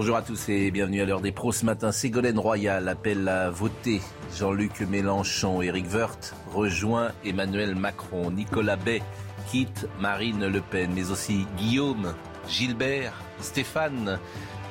Bonjour à tous et bienvenue à l'heure des pros. Ce matin, Ségolène Royal appelle à voter Jean-Luc Mélenchon. Éric Woerth rejoint Emmanuel Macron. Nicolas Bay quitte Marine Le Pen, mais aussi Guillaume, Gilbert, Stéphane.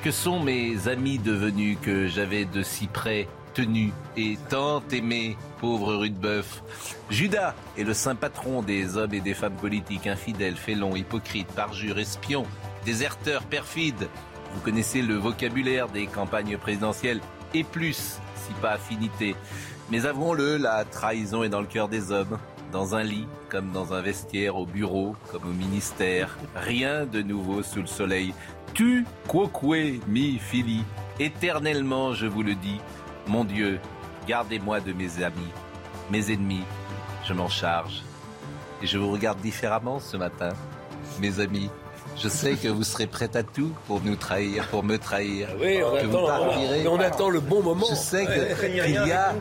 Que sont mes amis devenus que j'avais de si près tenus et tant aimés, pauvre Rudebeuf Judas est le saint patron des hommes et des femmes politiques, infidèles, félons, hypocrites, parjures, espions, déserteurs, perfides. Vous connaissez le vocabulaire des campagnes présidentielles et plus, si pas affinité. Mais avouons-le, la trahison est dans le cœur des hommes, dans un lit, comme dans un vestiaire, au bureau, comme au ministère. Rien de nouveau sous le soleil. Tu, quoque, mi, fili. Éternellement, je vous le dis, mon Dieu, gardez-moi de mes amis, mes ennemis, je m'en charge. Et je vous regarde différemment ce matin, mes amis. Je sais que vous serez prêts à tout pour nous trahir, pour me trahir. Oui, on, que attend, vous partirez. on attend le bon moment. Je sais qu'il y, a,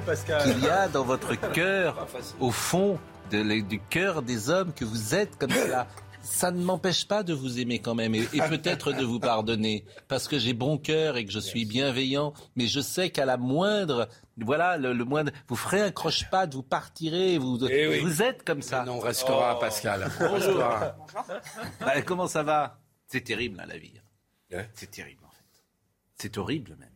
qu'il y a dans votre cœur, au fond de- du cœur des hommes, que vous êtes comme cela. Ça ne m'empêche pas de vous aimer quand même et, et peut-être de vous pardonner parce que j'ai bon cœur et que je suis bienveillant. Mais je sais qu'à la moindre, voilà, le, le moindre, vous ferez un croche-patte, vous partirez, vous, Eh oui. vous êtes comme ça. Non, on restera, Pascal. On restera. Bah, comment ça va? C'est terrible hein, la vie. Ouais. C'est terrible en fait. C'est horrible même.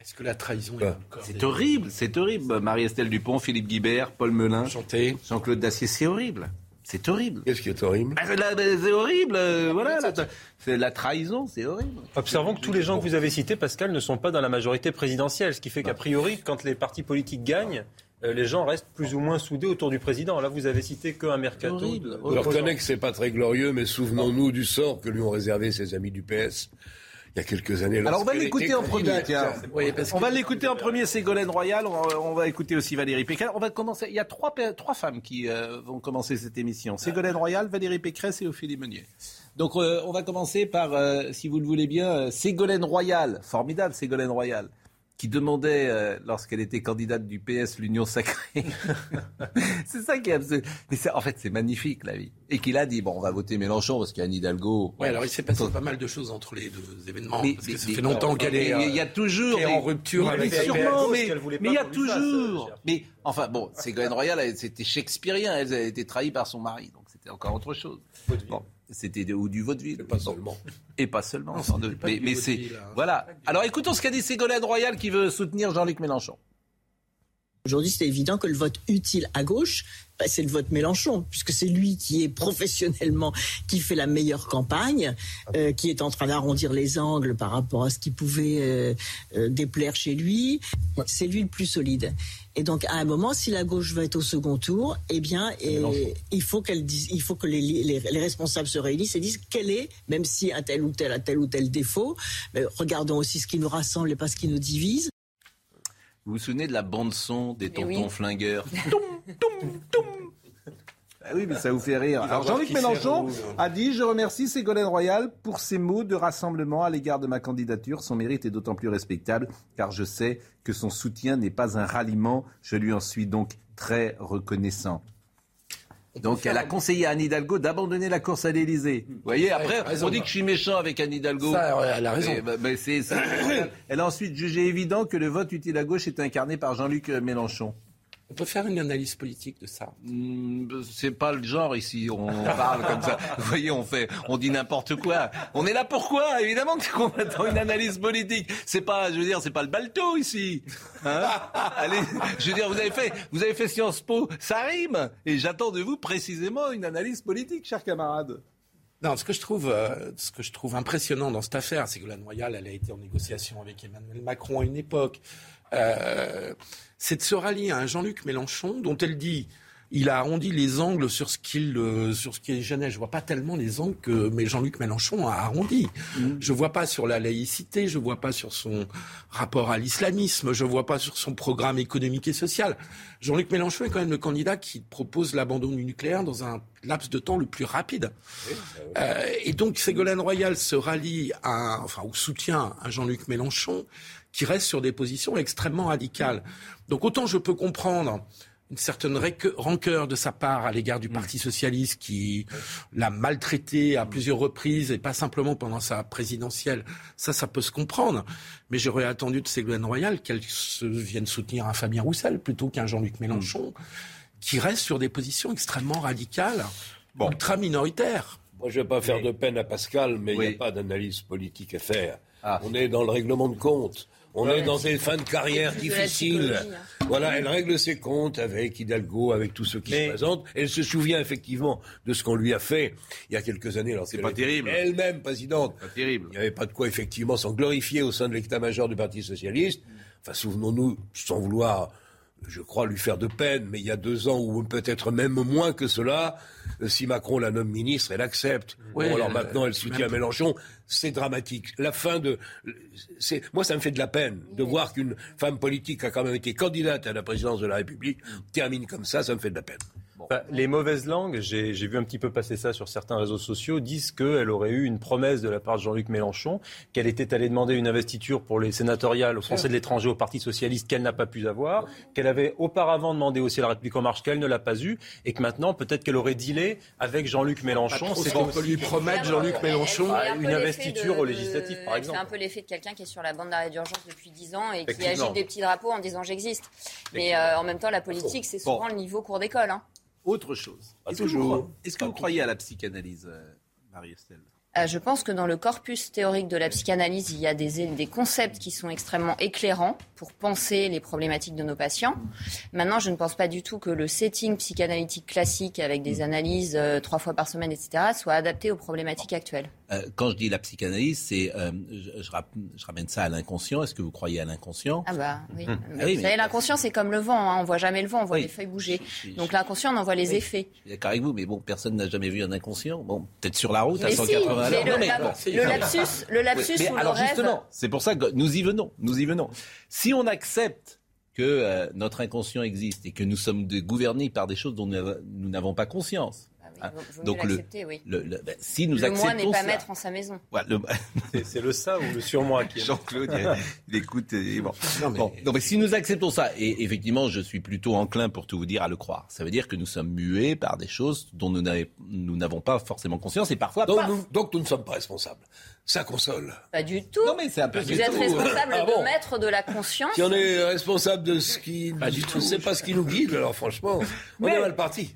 Est-ce que la trahison est dans le corps C'est horrible, c'est horrible. Marie-Estelle Dupont, Philippe Guibert, Paul Melun. Jean-Claude Dacier, c'est horrible. C'est horrible. Qu'est-ce qui est horrible Ah, c'est la- C'est horrible, euh, voilà. C'est la trahison, c'est horrible. Observons que tous les gens que vous avez cités, Pascal, ne sont pas dans la majorité présidentielle, ce qui fait qu'a priori, quand les partis politiques gagnent, euh, les gens restent plus ou moins soudés autour du président. Là, vous avez cité qu'un mercato. Horrible. Je reconnais que c'est pas très glorieux, mais souvenons-nous du sort que lui ont réservé ses amis du PS il y a quelques années. Alors on va l'écouter en premier, tiens. Oui, On va l'écouter en premier, Ségolène Royal. On va, écouter aussi Valérie Pécresse. On va commencer. Il y a trois, femmes qui euh, vont commencer cette émission. Ségolène Royal, Valérie Pécresse et Ophélie Meunier. Donc euh, on va commencer par, euh, si vous le voulez bien, Ségolène Royal. Formidable Ségolène Royal qui demandait, euh, lorsqu'elle était candidate du PS, l'union sacrée. c'est ça qui est absolu- Mais en fait, c'est magnifique, la vie. Et qu'il a dit, bon, on va voter Mélenchon parce qu'il y a Anne Hidalgo. Ouais, alors il s'est passé pas mal de choses entre les deux événements. Mais- parce que ça mais- fait longtemps qu'elle est. Il y a euh, toujours. est mais- en rupture avec sûrement, mais, il y a toujours. mais enfin bon, Ségolène Royal, elle- c'était shakespearien. Elle a été trahie par son mari, donc c'était encore autre chose. Bon, c'était de- ou du vaudeville. Pas Bon. seulement. Et pas seulement. Non, pas mais mais c'est hein. voilà. Alors écoutons ce qu'a dit Ségolène Royal qui veut soutenir Jean-Luc Mélenchon. Aujourd'hui, c'est évident que le vote utile à gauche, bah, c'est le vote Mélenchon, puisque c'est lui qui est professionnellement, qui fait la meilleure campagne, euh, qui est en train d'arrondir les angles par rapport à ce qui pouvait euh, euh, déplaire chez lui. C'est lui le plus solide. Et donc, à un moment, si la gauche va être au second tour, eh bien, et, il faut qu'elle dise, il faut que les, les- les responsables se réunissent et disent quel est, même si un tel ou tel a tel ou tel défaut, mais regardons aussi ce qui nous rassemble et pas ce qui nous divise. Vous vous souvenez de la bande son des oui. tontons flingueurs Toum, toum, toum. Ah oui, mais ça vous fait rire. Alors Jean-Luc Mélenchon a dit Je remercie Ségolène Royal pour ses mots de rassemblement à l'égard de ma candidature. Son mérite est d'autant plus respectable car je sais que son soutien n'est pas un ralliement. Je lui en suis donc très reconnaissant. Donc elle a conseillé à Anne Hidalgo d'abandonner la course à l'Élysée. Vous voyez, après, raison. on dit que je suis méchant avec Anne Hidalgo. Ça, elle a raison. C'est- elle a ensuite jugé évident que le vote utile à gauche est incarné par Jean-Luc Mélenchon. On peut faire une analyse politique de ça. Hmm, C'est pas le genre ici, on parle comme ça. Vous voyez, on fait, on dit n'importe quoi. On est là pourquoi Évidemment qu'on attend une analyse politique. C'est pas, je veux dire, c'est pas le balto ici. Hein Allez, je veux dire, vous avez fait, vous avez fait Sciences Po, ça rime. Et j'attends de vous précisément une analyse politique, chers camarades. Non, ce que je trouve, euh, ce que je trouve impressionnant dans cette affaire, c'est que la Royal, elle a été en négociation avec Emmanuel Macron à une époque. Euh, c'est de se rallier à un Jean-Luc Mélenchon dont elle dit il a arrondi les angles sur ce qu'il euh, sur ce qui gênait. Je vois pas tellement les angles que mais Jean-Luc Mélenchon a arrondi. Je Je vois pas sur la laïcité, je vois pas sur son rapport à l'islamisme, je vois pas sur son programme économique et social. Jean-Luc Mélenchon est quand même le candidat qui propose l'abandon du nucléaire dans un laps de temps le plus rapide. Euh, et donc Ségolène Royal se rallie à, enfin, ou soutient à Jean-Luc Mélenchon qui reste sur des positions extrêmement radicales. Donc autant je peux comprendre une certaine rancœur de sa part à l'égard du mm. Parti socialiste qui l'a maltraité à plusieurs reprises et pas simplement pendant sa présidentielle. Ça, ça peut se comprendre. Mais j'aurais attendu de Ségolène Royal qu'elle se vienne soutenir un Fabien Roussel plutôt qu'un Jean-Luc Mélenchon qui reste sur des positions extrêmement radicales, ultra minoritaires. Moi, je ne vais pas faire de peine à Pascal, mais il n'y a pas d'analyse politique à faire. Ah. On est dans le règlement de compte. On est dans des fins de carrière difficiles. Hein. Voilà, elle règle ses comptes avec Hidalgo, avec tous ceux qui se présentent. Elle se souvient effectivement de ce qu'on lui a fait il y a quelques années. C'est pas terrible. Elle-même présidente. Pas terrible. Il n'y avait pas de quoi effectivement s'en glorifier au sein de l'état-major du Parti socialiste. Enfin, souvenons-nous, sans vouloir je crois, lui faire de peine, mais il y a deux ans, ou peut-être même moins que cela, euh, si Macron la nomme ministre, elle accepte. alors maintenant, elle soutient Mélenchon. C'est dramatique. La fin de. Moi, ça me fait de la peine de voir qu'une femme politique a quand même été candidate à la présidence de la République termine comme ça. Ça me fait de la peine. Bah, les mauvaises langues, j'ai vu un petit peu passer ça sur certains réseaux sociaux, disent qu'elle aurait eu une promesse de la part de Jean-Luc Mélenchon, qu'elle était allée demander une investiture pour les sénatoriales aux Français de l'étranger au Parti socialiste qu'elle n'a pas pu avoir, qu'elle avait auparavant demandé aussi à la République en marche qu'elle ne l'a pas eu, et que maintenant peut-être qu'elle aurait dealé avec Jean-Luc Mélenchon. C'est qu'on peut lui promettre Jean-Luc Mélenchon une investiture au législatif, par exemple. C'est un peu l'effet de quelqu'un qui est sur la bande d'arrêt d'urgence depuis 10 ans et qui agite des petits drapeaux en disant j'existe. Mais euh, en même temps, la politique, c'est souvent le niveau cours d'école. Hein. Autre chose. Est-ce que, vous croyez à la psychanalyse, euh, Marie-Estelle? Euh, je pense que dans le corpus théorique de la psychanalyse, il y a des, des, concepts qui sont extrêmement éclairants pour penser les problématiques de nos patients. Maintenant, je ne pense pas du tout que le setting psychanalytique classique avec des analyses euh, trois fois par semaine, etc., soit adapté aux problématiques actuelles. Euh, quand je dis la psychanalyse, c'est, euh, je, je, ramène ça à l'inconscient. Est-ce que vous croyez à l'inconscient? Ah bah oui. Hum. Ah vous savez, l'inconscient, c'est comme le vent. Hein. On voit jamais le vent, on voit les feuilles bouger. Donc l'inconscient, on en voit les effets. Je suis d'accord avec vous, mais bon, personne n'a jamais vu un inconscient. Bon, peut-être sur la route à 180 si, le, le, lapsus, le lapsus ou alors le justement, c'est pour ça que nous y venons. Nous y venons. Si on accepte que euh, notre inconscient existe et que nous sommes gouvernés par des choses dont nous n'avons pas conscience, ah, donc le, oui. le, le ben, si nous le moi n'est pas maître en sa maison. c'est le ça ou le surmoi qui Jean-Claude, il, écoute. bon. Non, mais... donc si nous acceptons ça, et effectivement, je suis plutôt enclin pour tout vous dire à le croire. Ça veut dire que nous sommes muets par des choses dont nous n'avons pas forcément conscience et parfois. Donc, nous, donc nous ne sommes pas responsables. Ça console. Pas du tout. Non, mais c'est un peu Vous êtes responsable ah de maître de la conscience. Si on est responsable de ce qui. Pas du tout. C'est pas ce qui nous guide, alors franchement, on est mal parti.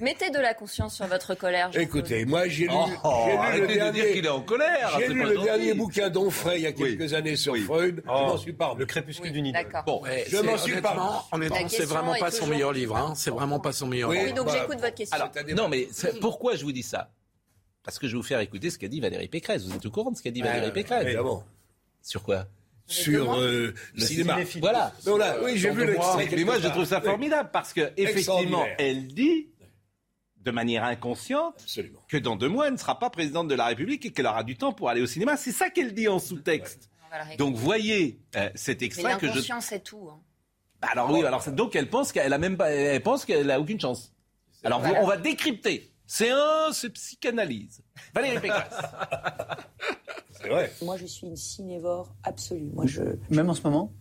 Mettez de la conscience sur votre colère. Écoutez, moi j'ai lu, oh, le dernier, qu'il est en colère. J'ai lu le dernier bouquin d'Onfray il y a quelques années sur Freud. Oh, je m'en suis pas. Le crépuscule oui. Bon, je m'en suis pas. Honnêtement, c'est vraiment pas son meilleur livre. Hein. C'est vraiment pas son meilleur. livre. Oui, donc j'écoute votre question. Alors, non, mais pourquoi je vous dis ça? Parce que je vais vous faire écouter ce qu'a dit Valérie Pécresse. Vous êtes au courant de ce qu'a dit Valérie Pécresse Évidemment. Sur quoi? Sur euh, le cinéma. Voilà. oui, j'ai vu l'extrait. Mais moi, je trouve ça formidable parce que effectivement, elle dit de manière inconsciente que dans deux mois, elle ne sera pas présidente de la République et qu'elle aura du temps pour aller au cinéma. C'est ça qu'elle dit en sous-texte. Donc voyez euh, cet extrait que je. C'est tout. Hein. Bah, alors oui, alors donc elle pense qu'elle a même pas, elle pense qu'elle a aucune chance. Alors on va décrypter. C'est un, c'est psychanalyse. Valérie Pécresse. c'est vrai. Moi, je suis une cinévore absolue. Moi, je. Même en ce moment?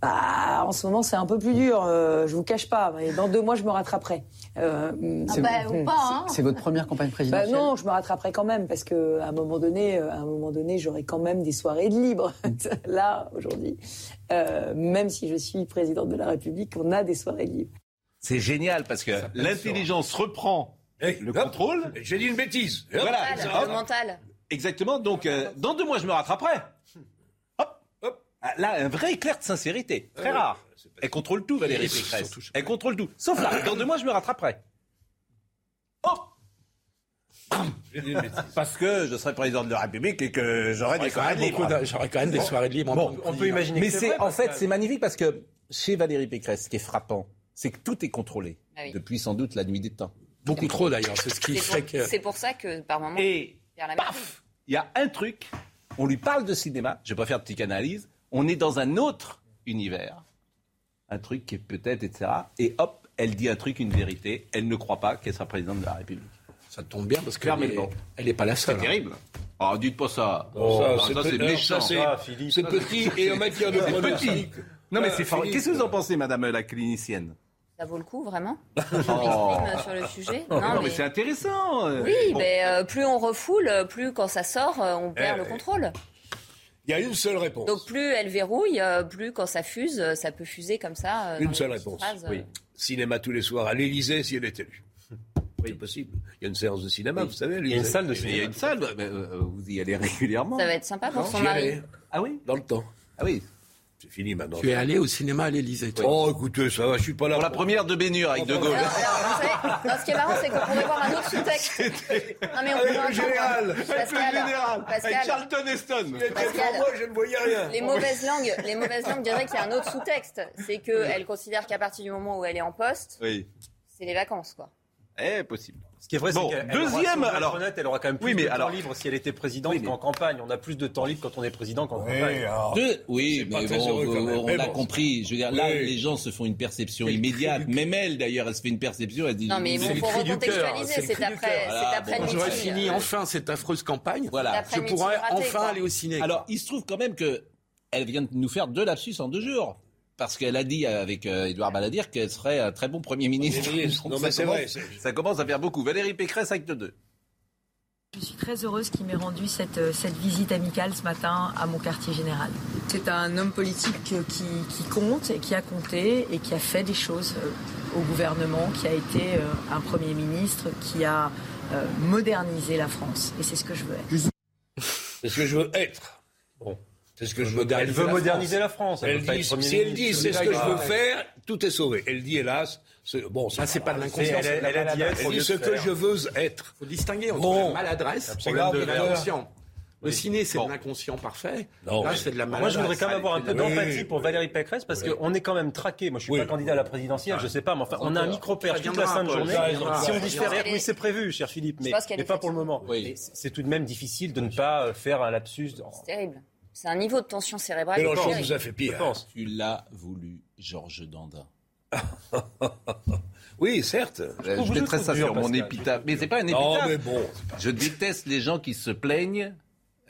Bah, en ce moment, c'est un peu plus dur. Euh, je vous cache pas. Mais dans deux mois, je me rattraperai. Euh, ah bah, ou pas. Hein. C'est votre première campagne présidentielle. Bah non, je me rattraperai quand même parce que à un moment donné, euh, à un moment donné, j'aurai quand même des soirées de libre. Là, aujourd'hui, euh, même si je suis présidente de la République, on a des soirées libres. C'est génial parce que l'intelligence reprend le contrôle. J'ai dit une bêtise. Voilà, le mental. Exactement. Donc, euh, dans deux mois, je me rattraperai. Ah, là, un vrai éclair de sincérité. Très rare. Elle contrôle tout, Valérie Pécresse. Elle contrôle tout. Sauf là, dans deux mois, je me rattraperai. Oh Parce que je serai président de la République et que j'aurai des soirées libres. J'aurai quand même des soirées libres. on peut imaginer. Mais c'est en fait, c'est magnifique parce que chez Valérie Pécresse, ce qui est frappant, c'est que tout est contrôlé Ah oui. depuis sans doute la nuit des temps. Beaucoup trop d'ailleurs, c'est ce qui C'est fait pour, que. c'est pour ça que par moment, Et la paf, il y a un truc, on lui parle de cinéma, je vais pas faire de psychanalyse, on est dans un autre univers, un truc qui est peut-être, etc. Et hop, elle dit un truc, une vérité, elle ne croit pas qu'elle sera présidente de la République. Ça tombe bien parce qu'elle Fermez le est, banc. elle est pas la C'est seule. hein. terrible. Oh, dites pas ça. Oh, Ah, c'est ça, c'est méchant. ça, c'est- Ah. C'est petit et en matière de C'est pronostic. Non, mais Ah, c'est fort. Philippe. Qu'est-ce que vous en pensez, madame la clinicienne? Ça vaut le coup, vraiment Oh. Je m'exprime sur le sujet. Non, mais, c'est intéressant. euh. Oui, mais euh, plus on refoule, plus quand ça sort, euh, on perd Eh, le eh. contrôle. Il y a une seule réponse. Donc plus elle verrouille, plus quand ça fuse, ça peut fuser comme ça. Une seule réponse. phrases. Oui. Cinéma tous les soirs à l'Élysée si elle est élue. C'est possible. Il y a une séance de cinéma, vous savez. Il y a une salle de Mais il y a cinéma. une salle, mais, euh, vous y allez régulièrement. Ça va être sympa pour son J'y mari. Ah oui? Dans le temps. Ah oui. C'est fini maintenant. Tu es allé au cinéma à l'Élysée, toi. Oh, écoutez, ça va, je suis pas là. Pour la première de Bénure avec De Gaulle. Alors, alors, savez, ce qui est marrant, c'est qu'on pourrait voir un autre sous-texte. Non, mais on Avec le général. Pascal, Pascal, Charlton Heston. Pascal. moi, je ne voyais rien. les mauvaises langues, les mauvaises langues diraient qu'il y a un autre sous-texte. C'est qu'elle considère qu'à partir du moment où elle est en poste, Oui. c'est les vacances, quoi. Eh, possible. Ce qui est vrai, Bon, c'est qu'elle deuxième, aura, on alors- honnête, elle aura quand même plus Oui, mais de alors- temps libre si elle était présidente Oui, mais- qu'en campagne. On a plus de temps libre quand on est président qu'en campagne. Oui, alors, Deux, oui, mais bon, heureux quand on Mais l'a bon. compris. Je veux dire, là, Oui. les gens se font une perception immédiate. Même elle, d'ailleurs, elle se fait une perception. Elle dit. Non, mais C'est bon, faut recontextualiser. c'est après, le J'aurais fini enfin cette affreuse campagne. Voilà. Je pourrais enfin aller au ciné. Alors, il se trouve quand même que elle vient de nous faire deux lapsus en deux jours. Parce qu'elle a dit avec euh, Édouard Balladir qu'elle serait un très bon Premier ministre. Premier ministre. Donc Non, ça mais c'est commence- vrai, Ça commence à faire beaucoup. Valérie Pécresse, acte 2. Je suis très heureuse qu'il m'ait rendu cette, euh, cette visite amicale ce matin à mon quartier général. C'est un homme politique euh, qui, qui compte et qui a compté et qui a fait des choses euh, au gouvernement, qui a été un Premier ministre, qui a modernisé la France. Et c'est ce que je veux être. C'est ce que je veux être. Bon. C'est ce que je veux Elle veut moderniser la France. Elle dit, si elle dit c'est ce que je veux faire, tout est sauvé. Elle dit hélas, c'est- bon, Là, c'est pas de l'inconscience. elle, de a dit Elle dit ce de que je veux être. Il faut distinguer entre Bon. la maladresse et de l'inconscient. Le ciné, c'est Bon. de l'inconscient parfait. Non, Là, c'est de la maladresse. Moi, je voudrais quand même avoir un peu d'empathie pour Valérie Pécresse parce Oui. qu'on est quand même traqué. Moi, je suis Oui. pas candidat à la présidentielle, je sais pas, mais enfin, on a un micro-père Ça toute la sainte Paul, journée. Si on dit faire, oui, c'est prévu, cher Philippe, mais, pas pour le moment. C'est tout de même difficile de ne pas euh, faire un lapsus. C'est terrible. C'est un niveau de tension cérébrale. Mélenchon vous a fait Je pire. pense. Tu l'as voulu, Georges Dandin. Oui, certes. Euh, je mettrai je ça sur mon épitaphe. Mais c'est pas un Non, épitaphe. mais bon. Je déteste les gens qui se plaignent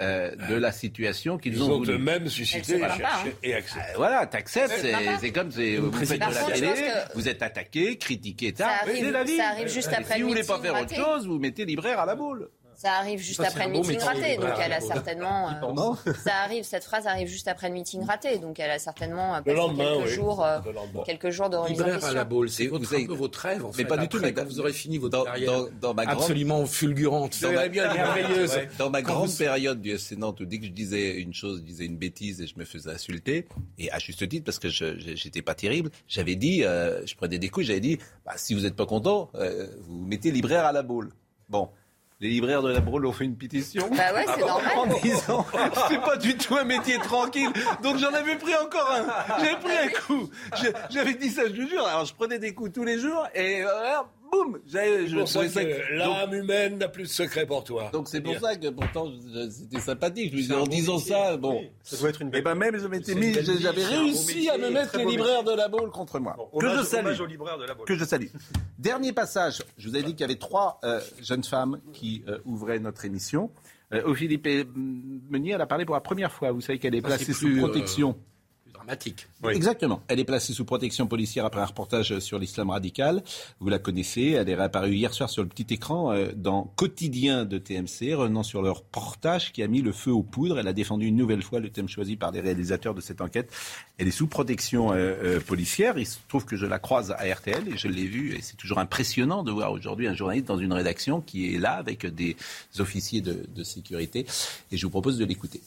euh, de la situation qu'ils Ils ont ont voulu. eux-mêmes suscité plaint pas, cherché et accepté. Euh, Voilà, t'acceptes, C'est comme vous faites de la télé, que- vous êtes attaqué, critiqué, Ça etc. arrive- C'est la vie. ça arrive juste Et après si vous voulez pas faire autre chose, vous mettez libraire à la boule. Ça arrive juste Ça, après le meeting raté, donc elle a certainement. euh, ça arrive, cette phrase arrive juste après le meeting raté, donc elle a certainement euh, Le passé lendemain, quelques oui. jours, euh, quelques jours de remise en Libraire à la question. boule, c'est votre, vous avez- un peu votre rêve, en fait. Mais pas du tout, mais vous aurez fini votre Dans, carrière dans, dans ma grande absolument fulgurante. Verrez bien merveilleuse. Ouais. Dans ma grande vous- période du FC Nantes, où dès que je disais une chose, je disais une bêtise et je me faisais insulter, et à juste titre parce que j'étais pas terrible, j'avais dit, euh, je prenais des coups, j'avais dit, bah, si vous n'êtes pas content, euh, vous mettez libraire à la boule. Bon. Les libraires de la boule ont fait une pétition. Bah ouais, c'est normal. En disant, c'est pas du tout un métier tranquille. Donc j'en avais pris encore un. J'avais pris un coup. Je- J'avais dit ça, je le jure. Alors je prenais des coups tous les jours et euh, boum, C'est pour ça que l'âme humaine n'a plus de secret pour toi. donc c'est pour Bien. ça que pourtant c'était sympathique. Je disais, en disant métier. ça, bon. Ça doit être une Et belle. ben même je m'étais mis, j'avais réussi métier, à me mettre les libraires de la boule contre moi. que Hommage- je salue. hommage aux libraires de la boule. Que je salue. Dernier passage. Je vous ai dit qu'il y avait trois euh, jeunes femmes qui euh, ouvraient notre émission. Euh, Ophélie Pe- Meunier, elle a parlé pour la première fois. Vous savez qu'elle est placée sous euh, protection. Dramatique. Exactement. Elle est placée sous protection policière après un reportage sur l'islam radical. Vous la connaissez. Elle est réapparue hier soir sur le petit écran euh, dans Quotidien de TMC, revenant sur leur reportage qui a mis le feu aux poudres. Elle a défendu une nouvelle fois le thème choisi par les réalisateurs de cette enquête. Elle est sous protection euh, euh, policière. Il se trouve que je la croise à RTL et je l'ai vue. Et c'est toujours impressionnant de voir aujourd'hui un journaliste dans une rédaction qui est là avec des officiers de, de sécurité. Et je vous propose de l'écouter.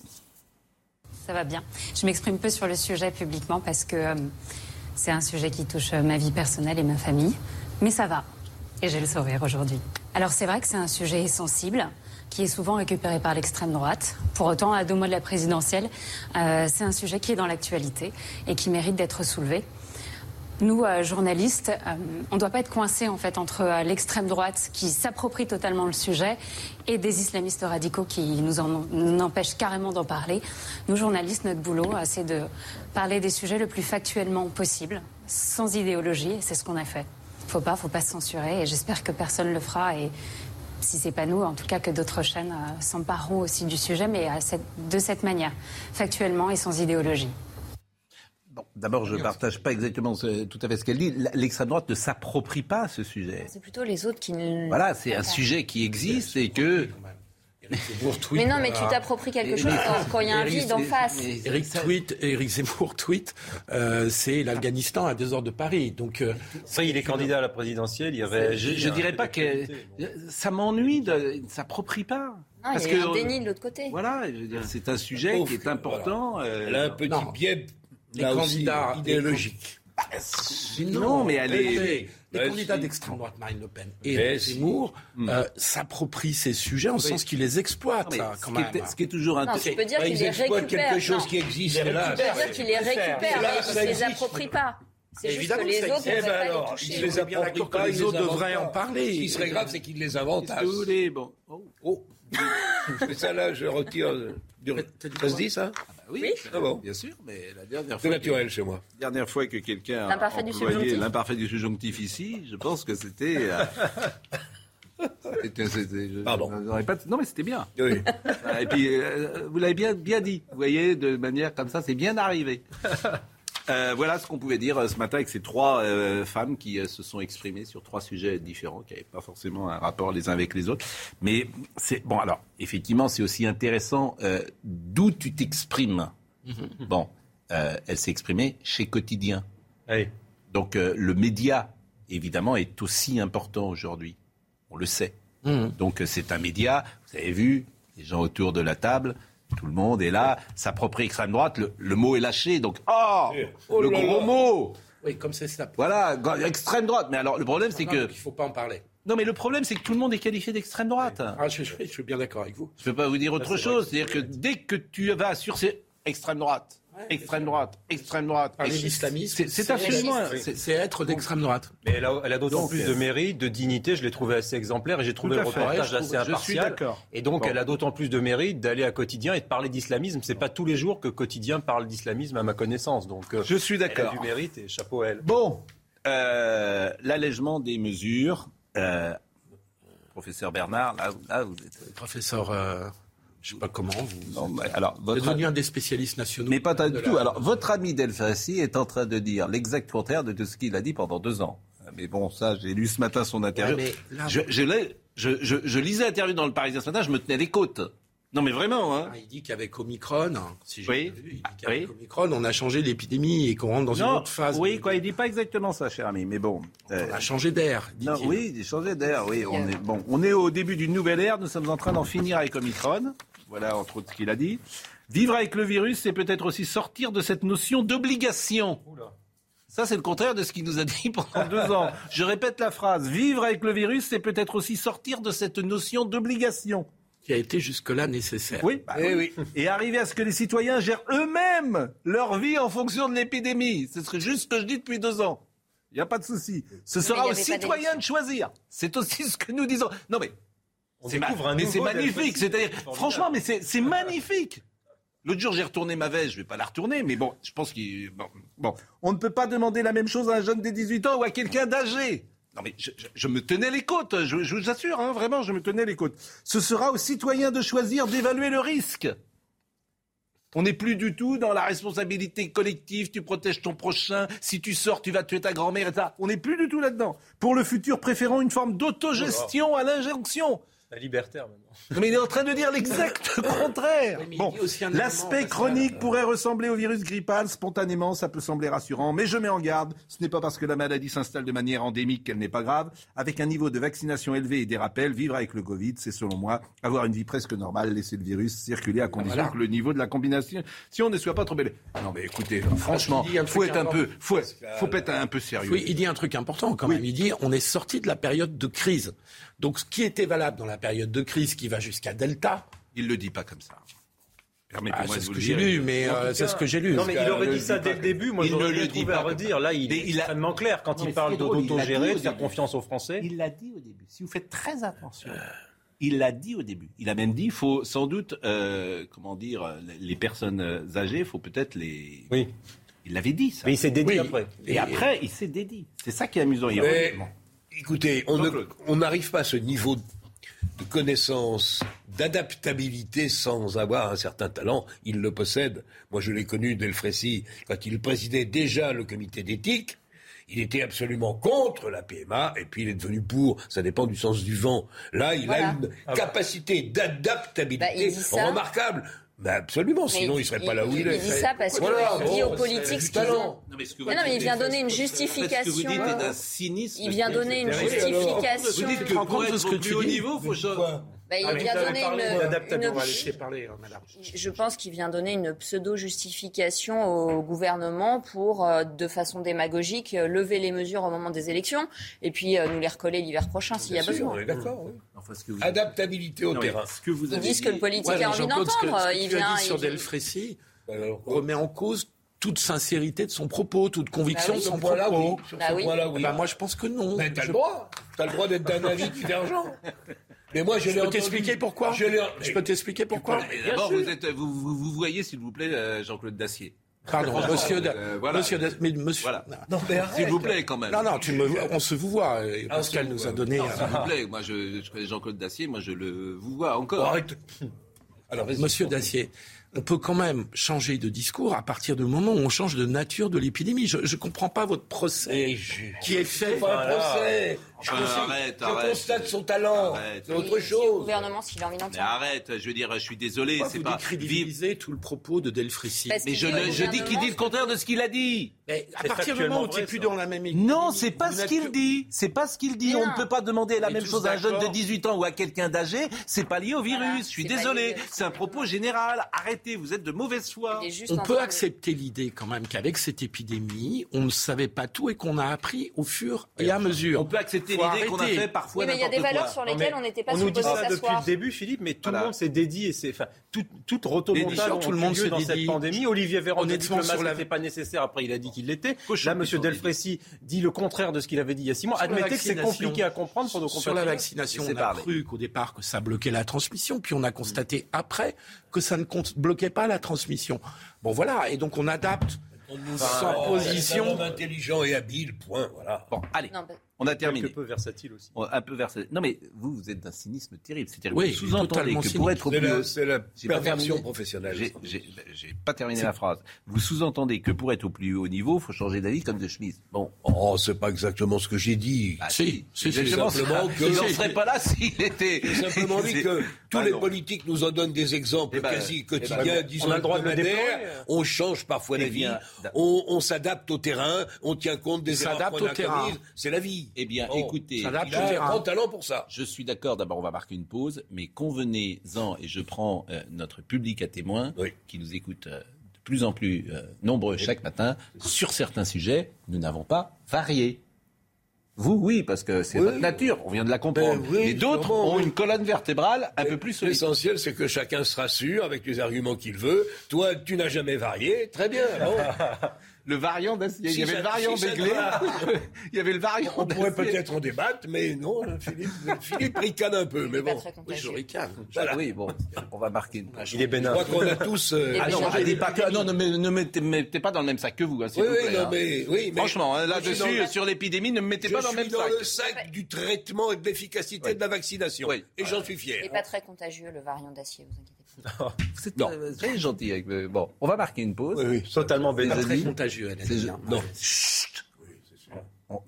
Ça va bien. Je m'exprime peu sur le sujet publiquement parce que euh, c'est un sujet qui touche euh, ma vie personnelle et ma famille. Mais ça va. Et j'ai le sourire aujourd'hui. Alors c'est vrai que c'est un sujet sensible qui est souvent récupéré par l'extrême droite. Pour autant, à deux mois de la présidentielle, euh, c'est un sujet qui est dans l'actualité et qui mérite d'être soulevé. Nous, euh, journalistes, euh, on ne doit pas être coincés en fait entre euh, l'extrême droite qui s'approprie totalement le sujet et des islamistes radicaux qui nous en nous empêchent carrément d'en parler. Nous, journalistes, notre boulot, c'est de parler des sujets le plus factuellement possible, sans idéologie, c'est ce qu'on a fait. Faut pas, faut pas se censurer, et j'espère que personne le fera. Et si c'est pas nous, en tout cas que d'autres chaînes s'empareront aussi du sujet, mais de cette manière, factuellement et sans idéologie. D'abord, je ne partage pas exactement tout à fait ce qu'elle dit. L'extrême droite ne s'approprie pas ce sujet. C'est plutôt les autres qui ne. Voilà, c'est un sujet qui existe et que. Mais non, mais tu t'appropries quelque chose quand, il y a un vide en face. Eric, tweet, Eric Zemmour tweet, euh, c'est l'Afghanistan à deux heures de Paris. Donc, euh, ça, il est candidat à la présidentielle, il. Je, ne dirais pas que ça m'ennuie, de, il ne s'approprie pas. Non, Parce il y a que, un déni de l'autre côté. Voilà, c'est un sujet qui est important. Euh, Elle a un petit biais les candidats idéologiques. Bah, non, mais elle est. Les candidats d'extrême droite, Marine Le Pen et Zemmour, hmm. euh, s'approprient ces sujets en sens qu'ils les exploitent, quand même. ce qui est toujours intéressant. Tu peux dire qu'ils les récupèrent. quelque chose qui existe là. Tu peux dire qu'ils les récupèrent, mais ils ne les approprient pas. C'est juste que les autres eh ben alors, ils les approprient pas, les autres devraient en parler. Ce qui serait grave, c'est qu'ils les inventent. Bon. Oh. ça là, je retire. Ça se dit ça? Oui, ah bon. bien sûr, mais la dernière fois. C'est naturel chez moi. La dernière fois que quelqu'un a employé l'imparfait du subjonctif ici, je pense que c'était. Euh, Pardon. Pas... Non, mais c'était bien. Oui. Et puis, euh, vous l'avez bien, bien dit. Vous voyez, de manière comme ça, c'est bien arrivé. Euh, voilà ce qu'on pouvait dire euh, ce matin avec ces trois euh, femmes qui se sont exprimées sur trois sujets différents, qui n'avaient pas forcément un rapport les uns avec les autres. Mais c'est bon. Alors, effectivement, c'est aussi intéressant d'où tu t'exprimes. Mhm. Bon, elle s'est exprimée chez Quotidien. Donc, le média, évidemment, est aussi important aujourd'hui. On le sait. Mhm. Donc, c'est un média. Vous avez vu les gens autour de la table tout le monde est là, sa propre extrême droite, le, mot est lâché, donc oh, oh le gros mot. Oui, comme c'est ça. Voilà, extrême droite. Mais alors le problème c'est que il faut pas en parler. Non, mais le problème, c'est que tout le monde est qualifié d'extrême droite. Ah, je, suis bien d'accord avec vous. Je ne peux pas vous dire autre chose. C'est-à-dire que dès que tu vas sur ces extrêmes droite, extrême droite, extrême droite. l'islamisme, c'est absolument, c'est être d'extrême droite. Mais elle a, d'autant plus de mérite, de dignité. Je l'ai trouvé assez exemplaire et j'ai trouvé le reportage assez impartial. Et donc, elle a d'autant plus de mérite d'aller à quotidien et de parler d'islamisme. C'est pas tous les jours que quotidien parle d'islamisme à ma connaissance. Donc, euh, je suis d'accord. Elle a du mérite et chapeau à elle. Bon, euh, l'allègement des mesures. Euh, professeur Bernard, là, vous êtes. Professeur. Je ne sais pas comment vous. Non, alors, votre... devenu un des spécialistes nationaux. Mais pas du tout. Alors, votre ami Delphassi est en train de dire l'exact contraire de ce qu'il a dit pendant deux ans. Mais bon, ça, j'ai lu ce matin son interview. je, je, je, je, lisais l'interview dans le Parisien ce matin, je me tenais les côtes. Non, mais vraiment. Hein. Ah, il dit qu'avec Omicron, si j'ai vu, il dit qu'avec Omicron, on a changé l'épidémie et qu'on rentre dans une autre phase. Oui, quoi, il dit pas exactement ça, cher ami, mais bon. On a changé d'air. Non, oui, il a changé d'air. Oui, on est bon. On est au début d'une nouvelle ère. Nous sommes en train d'en finir avec Omicron. Voilà, entre autres, ce qu'il a dit. Vivre avec le virus, c'est peut-être aussi sortir de cette notion d'obligation. Ça, c'est le contraire de ce qu'il nous a dit pendant deux ans. Je répète la phrase. Vivre avec le virus, c'est peut-être aussi sortir de cette notion d'obligation. Qui a été jusque-là nécessaire. Oui, bah eh oui. Et arriver à ce que les citoyens gèrent eux-mêmes leur vie en fonction de l'épidémie. Ce serait juste ce que je dis depuis deux ans. Il n'y a pas de souci. Ce sera aux citoyens de choisir. C'est aussi ce que nous disons. Non mais c'est mais c'est magnifique. C'est-à-dire, franchement, mais c'est magnifique. L'autre jour, j'ai retourné ma veste. Je vais pas la retourner, mais bon, je pense qu'il. Bon, on ne peut pas demander la même chose à un jeune de 18 ans ou à quelqu'un d'âgé. Non, mais je, me tenais les côtes. Je, vous assure, hein, vraiment, je me tenais les côtes. Ce sera aux citoyens de choisir d'évaluer le risque. On n'est plus du tout dans la responsabilité collective, tu protèges ton prochain, si tu sors, tu vas tuer ta grand-mère, etc. On n'est plus du tout là-dedans. Pour le futur, préférons une forme d'autogestion à l'injonction. La libertaire maintenant. Mais il est en train de dire l'exact contraire. bon, l'aspect chronique pourrait ressembler au virus grippal. Spontanément, ça peut sembler rassurant, mais je mets en garde. Ce n'est pas parce que la maladie s'installe de manière endémique qu'elle n'est pas grave. Avec un niveau de vaccination élevé et des rappels, vivre avec le Covid, c'est selon moi avoir une vie presque normale, laisser le virus circuler à condition que le niveau de la combination, si on ne soit pas trop belle. Non mais écoutez, franchement, il faut être un peu, faut, faut être un peu sérieux. Oui, il dit un truc important quand même. Il dit on est sorti de la période de crise. Donc ce qui était valable dans la période de crise qui va jusqu'à Delta. Il ne le dit pas comme ça. Ah, c'est ce que j'ai lu, mais euh, c'est ce que j'ai lu. Non, mais il aurait dit ça dès le début. Moi, j'aurais le trouvé à redire. Là, il est extrêmement clair quand il parle d'autogérer, de faire confiance aux Français. Il l'a dit au début. Si vous faites très attention. Il l'a dit au début. Il a même dit, il faut sans doute, euh, comment dire, les personnes âgées, il faut peut-être les. Oui. Il l'avait dit, ça. Mais il s'est dédié après. Et, après, il s'est dédié. C'est ça qui est amusant. Mais, écoutez, on n'arrive pas à ce niveau de connaissance, d'adaptabilité sans avoir un certain talent. Il le possède. Moi, je l'ai connu, Delfrécy, quand il présidait déjà le comité d'éthique. Il était absolument contre la PMA et puis il est devenu pour. Ça dépend du sens du vent. Là, il a une capacité d'adaptabilité bah, remarquable. Ben absolument, sinon il ne serait pas là où il, est. Il dit ça parce qu'il dit aux politiques ce qu'ils Non, mais, non, mais il vient donner une justification. Ce que vous dites est d'un cynisme. Il vient donner une justification. Vous dites que pour être au plus haut niveau, il faut... Bah, il vient donner une, une... Parler, hein, madame. Je pense qu'il vient donner une pseudo-justification au gouvernement pour, euh, de façon démagogique, euh, lever les mesures au moment des élections et puis euh, nous les recoller l'hiver prochain s'il y a besoin. On est d'accord. Oui. Enfin, vous... Adaptabilité au terrain. Ce que vous avez Ils disent que le politique ouais, a envie d'entendre. Il vient dit sur Delfrécy remet en cause toute sincérité de son propos, toute conviction bah de son propos. Là, oui. Bah oui. Là, oui. Bah, moi, je pense que non. Mais t'as le droit. T'as le droit d'être d'un avis divergent. Mais moi, je, je peux t'expliquer pourquoi. Je, je peux t'expliquer pourquoi. D'abord, vous, êtes, vous, vous, vous voyez, s'il vous plaît, euh, Jean-Claude Dacier. Pardon, monsieur, euh, voilà. monsieur, mais monsieur, voilà. non, mais s'il vous plaît, quand même. Non, non, tu me, on se vous voit. Euh, ah, Pascal nous a donné. S'il vous plaît, moi, je, je connais Jean-Claude Dacier, moi, je le vous vois encore. arrête. Alors, monsieur Dacier, on peut quand même changer de discours à partir du moment où on change de nature de l'épidémie. Je ne comprends pas votre procès qui est fait. Pas un procès. Je, arrête, je constate son talent. C'est autre chose. Le gouvernement, s'il envie Mais arrête, je veux dire, je suis désolé. C'est pas crédibiliser tout le propos de Delfrécy. Mais je, je dis qu'il dit le contraire de ce qu'il a dit. Mais à partir du moment où tu n'es plus dans la même équipe. Non, c'est pas ce qu'il dit. C'est pas ce qu'il dit. On ne peut pas demander la même chose à un jeune de 18 ans ou à quelqu'un d'âgé. C'est pas lié au virus. Je suis désolé. C'est un propos général. Arrêtez. Vous êtes de mauvaise foi. On peut accepter l'idée quand même qu'avec cette épidémie, on ne savait pas tout et qu'on a appris au fur et à mesure. On peut accepter l'idée qu'on a fait parfois. mais il y a des valeurs sur lesquelles on n'était pas On nous dit ça depuis le début, Philippe, mais tout le monde s'est dédié. Enfin, tout, toute rotomontade tout le monde lieu dans cette pandémie. Olivier Véran dit que le masque n'était pas nécessaire. Après, il a dit qu'il l'était. Là, M. Delfrécy dit le contraire de ce qu'il avait dit il y a six mois. Admettez que c'est compliqué à comprendre pour nos Sur la vaccination, on a cru qu'au départ que ça bloquait la transmission, puis on a constaté après que ça ne bloquait pas la transmission. Bon voilà, et donc on adapte on nous sans position. intelligent et habile, point, voilà. Bon, allez. On a terminé. Un peu versatile aussi. Un peu versatile. Non, mais vous, vous êtes d'un cynisme terrible. C'est-à-dire oui, vous sous-entendez que pour être au plus C'est la, perversion professionnelle. J'ai pas terminé la phrase. Vous sous-entendez que pour être au plus haut niveau, il faut changer d'avis comme de chemise. Bon. Oh, c'est pas exactement ce que j'ai dit. Bah, si, c'est simplement que. Il n'en serait pas là s'il était. J'ai simplement dit que tous ah les politiques nous en donnent des exemples eh ben, quasi eh ben, quotidiens, disons, on a le droit de On change parfois eh d'avis. On s'adapte au terrain. On tient compte des erreurs qu'on. C'est la vie. Eh bien, écoutez il a un grand talent pour ça. Je suis d'accord. D'abord, on va marquer une pause, mais convenez-en, et je prends euh, notre public à témoin, qui nous écoute euh, de plus en plus euh, nombreux chaque matin, sur certains sujets, nous n'avons pas varié. Vous, oui, parce que c'est votre nature, on vient de la comprendre. Ben et d'autres ont une colonne vertébrale un peu plus solide. L'essentiel, c'est que chacun se rassure avec les arguments qu'il veut. Toi, tu n'as jamais varié, très bien. le variant d'acier. il y avait le variant béglé. il y avait le variant. On pourrait peut-être en débattre, mais non, Philippe, Philippe ricane un peu. Mais bon, oui, je ricane. Oui, bon, on va marquer une page. Il est bénin. Je crois qu'on a tous. Euh, ah non, pas, non, ne, mettez, pas dans le même sac que vous. Hein, oui, oui, non, hein. mais, oui, mais, Franchement, hein, là-dessus, sur l'épidémie, ne me mettez pas dans le même sac. dans le sac du traitement et de l'efficacité de la vaccination. Et j'en suis fier. Il n'est pas très contagieux, le variant d'acier, vous inquiétez. C'est très gentil. Avec... Bon, on va marquer une pause. Oui, totalement bénin. Très contagieux, non. Chut.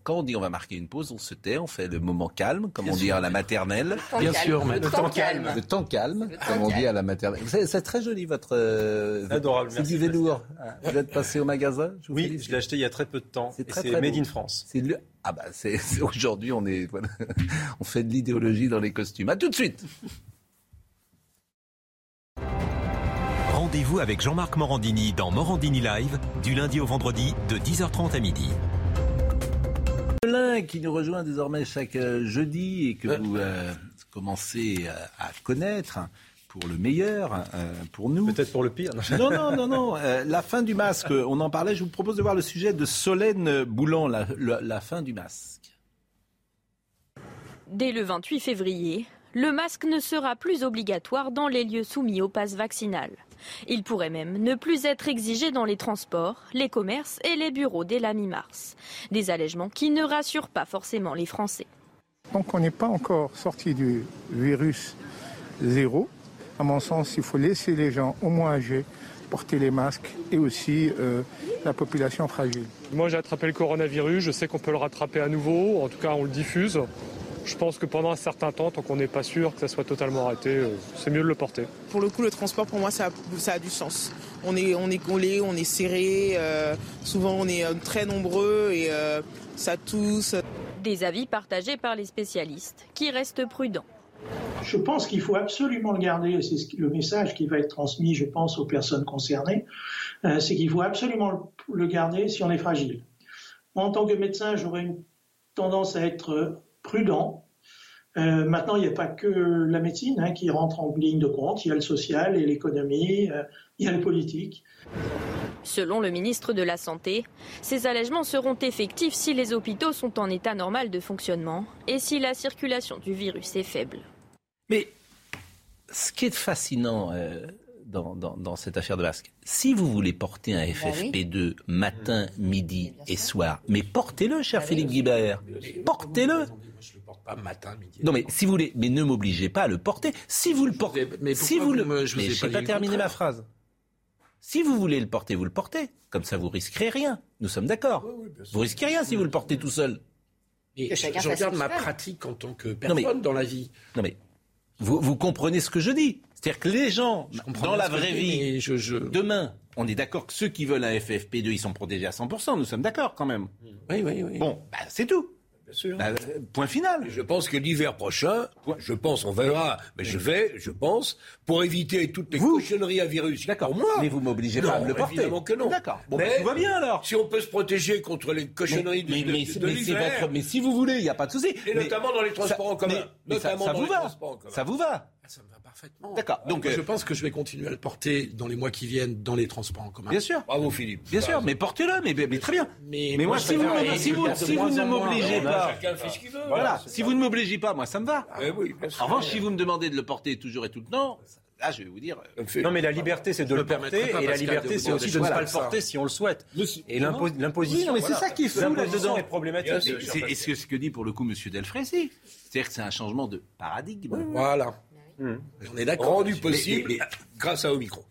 Quand on dit on va marquer une pause, on se tait, on fait le moment calme, comme on dit à la maternelle. Bien sûr, mais le, temps calme. Le temps calme, comme on dit à la maternelle. C'est très joli votre. Euh, Adorable. C'est du velours. Vous êtes passé au magasin Oui, je l'ai acheté il y a très peu de temps. C'est très, made in France. C'est le... Ah bah c'est aujourd'hui on est on fait de l'idéologie dans les costumes. À tout de suite. Rendez-vous avec Jean-Marc Morandini dans Morandini Live, du lundi au vendredi, de 10h30 à midi. Qui nous rejoint désormais chaque euh, jeudi et que vous euh, commencez euh, à connaître pour le meilleur, euh, pour nous. Peut-être pour le pire. Non, non, non, non. Euh, la fin du masque, on en parlait. Je vous propose de voir le sujet de Solène Boulan, la fin du masque. Dès le 28 février, le masque ne sera plus obligatoire dans les lieux soumis au pass vaccinal. Il pourrait même ne plus être exigé dans les transports, les commerces et les bureaux dès la mi-mars. Des allègements qui ne rassurent pas forcément les Français. Donc on n'est pas encore sorti du virus zéro. À mon sens, il faut laisser les gens au moins âgés porter les masques et aussi euh, la population fragile. Moi j'ai attrapé le coronavirus, je sais qu'on peut le rattraper à nouveau, en tout cas on le diffuse. Je pense que pendant un certain temps, tant qu'on n'est pas sûr que ça soit totalement arrêté, euh, c'est mieux de le porter. Pour le coup, le transport, pour moi, ça a, du sens. On est, on est collé, on est serré, euh, souvent on est euh, très nombreux et ça tousse. Des avis partagés par les spécialistes qui restent prudents. Je pense qu'il faut absolument le garder, et c'est le message qui va être transmis, je pense, aux personnes concernées, c'est qu'il faut absolument le garder si on est fragile. Moi, en tant que médecin, j'aurais une tendance à être prudent. Euh, maintenant, il n'y a pas que la médecine hein, qui rentre en ligne de compte, il y a le social et l'économie, euh, il y a le politique. Selon le ministre de la Santé, ces allègements seront effectifs si les hôpitaux sont en état normal de fonctionnement et si la circulation du virus est faible. Mais ce qui est fascinant euh, dans, cette affaire de masque, si vous voulez porter un bah FFP2 matin, midi et soir, mais portez-le, cher bah Philippe Guibert, portez-le pas matin, midi. Non, mais si vous voulez, mais ne m'obligez pas à le porter. Si vous le portez, mais si vous, le, je n'ai pas, terminé ma phrase. Si vous voulez le porter, vous le portez. Comme ça, vous risquerez rien. Nous sommes d'accord. vous risquez rien si vous le portez tout seul. Mais je, regarde ma pratique en tant que personne dans la vie. Non mais vous, vous comprenez ce que je dis. C'est-à-dire que les gens, dans la vraie vie, demain, on est d'accord que ceux qui veulent un FFP2, ils sont protégés à 100%. Nous sommes d'accord quand même. Oui, oui, oui. Bon, bah, c'est tout. Bah, point final. Je pense que l'hiver prochain, je pense, on verra, mais je vais, je pense, pour éviter toutes les cochonneries à virus. D'accord, moi. Mais vous m'obligez pas à me le porter. Évidemment que non. D'accord. Bon, mais tout va bien alors. Si on peut se protéger contre les cochonneries mais, de, mais, l'hiver. mais si vous voulez, il n'y a pas de souci. Et notamment dans les transports en commun. Notamment ça, dans vous les va. transports en commun. Ça vous va. Ah, ça me va parfaitement. D'accord. Donc, je pense que je vais continuer à le porter dans les mois qui viennent dans les transports en commun. Bien sûr. Bravo Philippe. Bien sûr, mais portez-le, mais, mais, très bien. Mais, moi, si vous, si vous, si vous ne m'obligez pas, voilà, si vous ne m'obligez pas, moi ça me va. En revanche, si vous me demandez de le porter toujours et tout le temps, là je vais vous dire. Non, mais la liberté c'est de le porter et la liberté c'est aussi de ne pas le porter si on le souhaite. Et l'imposition. mais c'est ça qui est fou là-dedans est problématique. C'est ce que dit pour le coup M. Delfrécy. C'est-à-dire que c'est un changement de paradigme. Voilà. Mmh. On est d'accord. Rendu possible grâce à Omicron.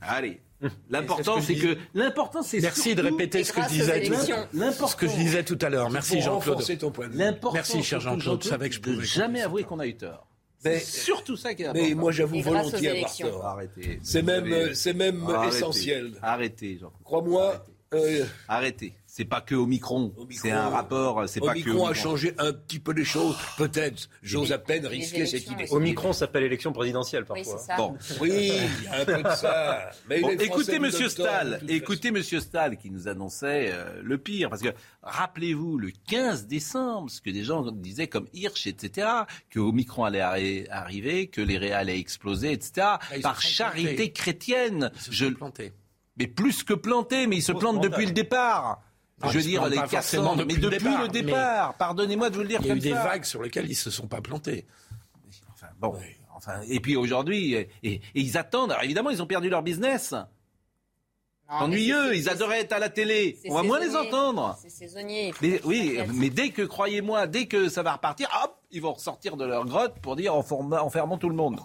Allez. L'important, c'est que l'important, c'est merci de répéter ce que je disais. Ce que je disais tout à l'heure. Merci Jean-Claude. Merci cher Jean-Claude. Je savais que je pouvais. Jamais avouer qu'on a eu tort. C'est surtout ça qui est important. Mais moi, j'avoue volontiers avoir tort. Arrêtez. C'est même, c'est même essentiel. Arrêtez, Jean. Crois-moi. Arrêtez. C'est pas que Omicron. C'est un rapport. C'est pas que. Omicron a changé un petit peu les choses. Peut-être. J'ose à peine risquer cette idée. Omicron s'appelle élection présidentielle parfois. Oui, ça. Bon. Oui, un peu de ça. Mais écoutez Monsieur Stahl. Écoutez Monsieur Stahl qui nous annonçait euh, le pire. Parce que rappelez-vous le 15 décembre, ce que des gens disaient comme Hirsch, etc., que Omicron allait arriver, que les réels allaient exploser, etc. Ah, par charité chrétienne. je planté. Mais plus que planté, mais ils se plantent depuis le départ je veux dire, les 400, mais depuis le départ, pardonnez-moi de vous le dire comme ça. Il y a eu des vagues sur lesquelles ils ne se sont pas plantés. Enfin, bon, enfin, et puis aujourd'hui, et, ils attendent. Alors évidemment, ils ont perdu leur business. Ennuyeux, ils adoraient être à la télé. On va moins les entendre. C'est saisonnier. Mais, oui, mais dès que, croyez-moi, dès que ça va repartir, hop, ils vont ressortir de leur grotte pour dire enfermons tout le monde.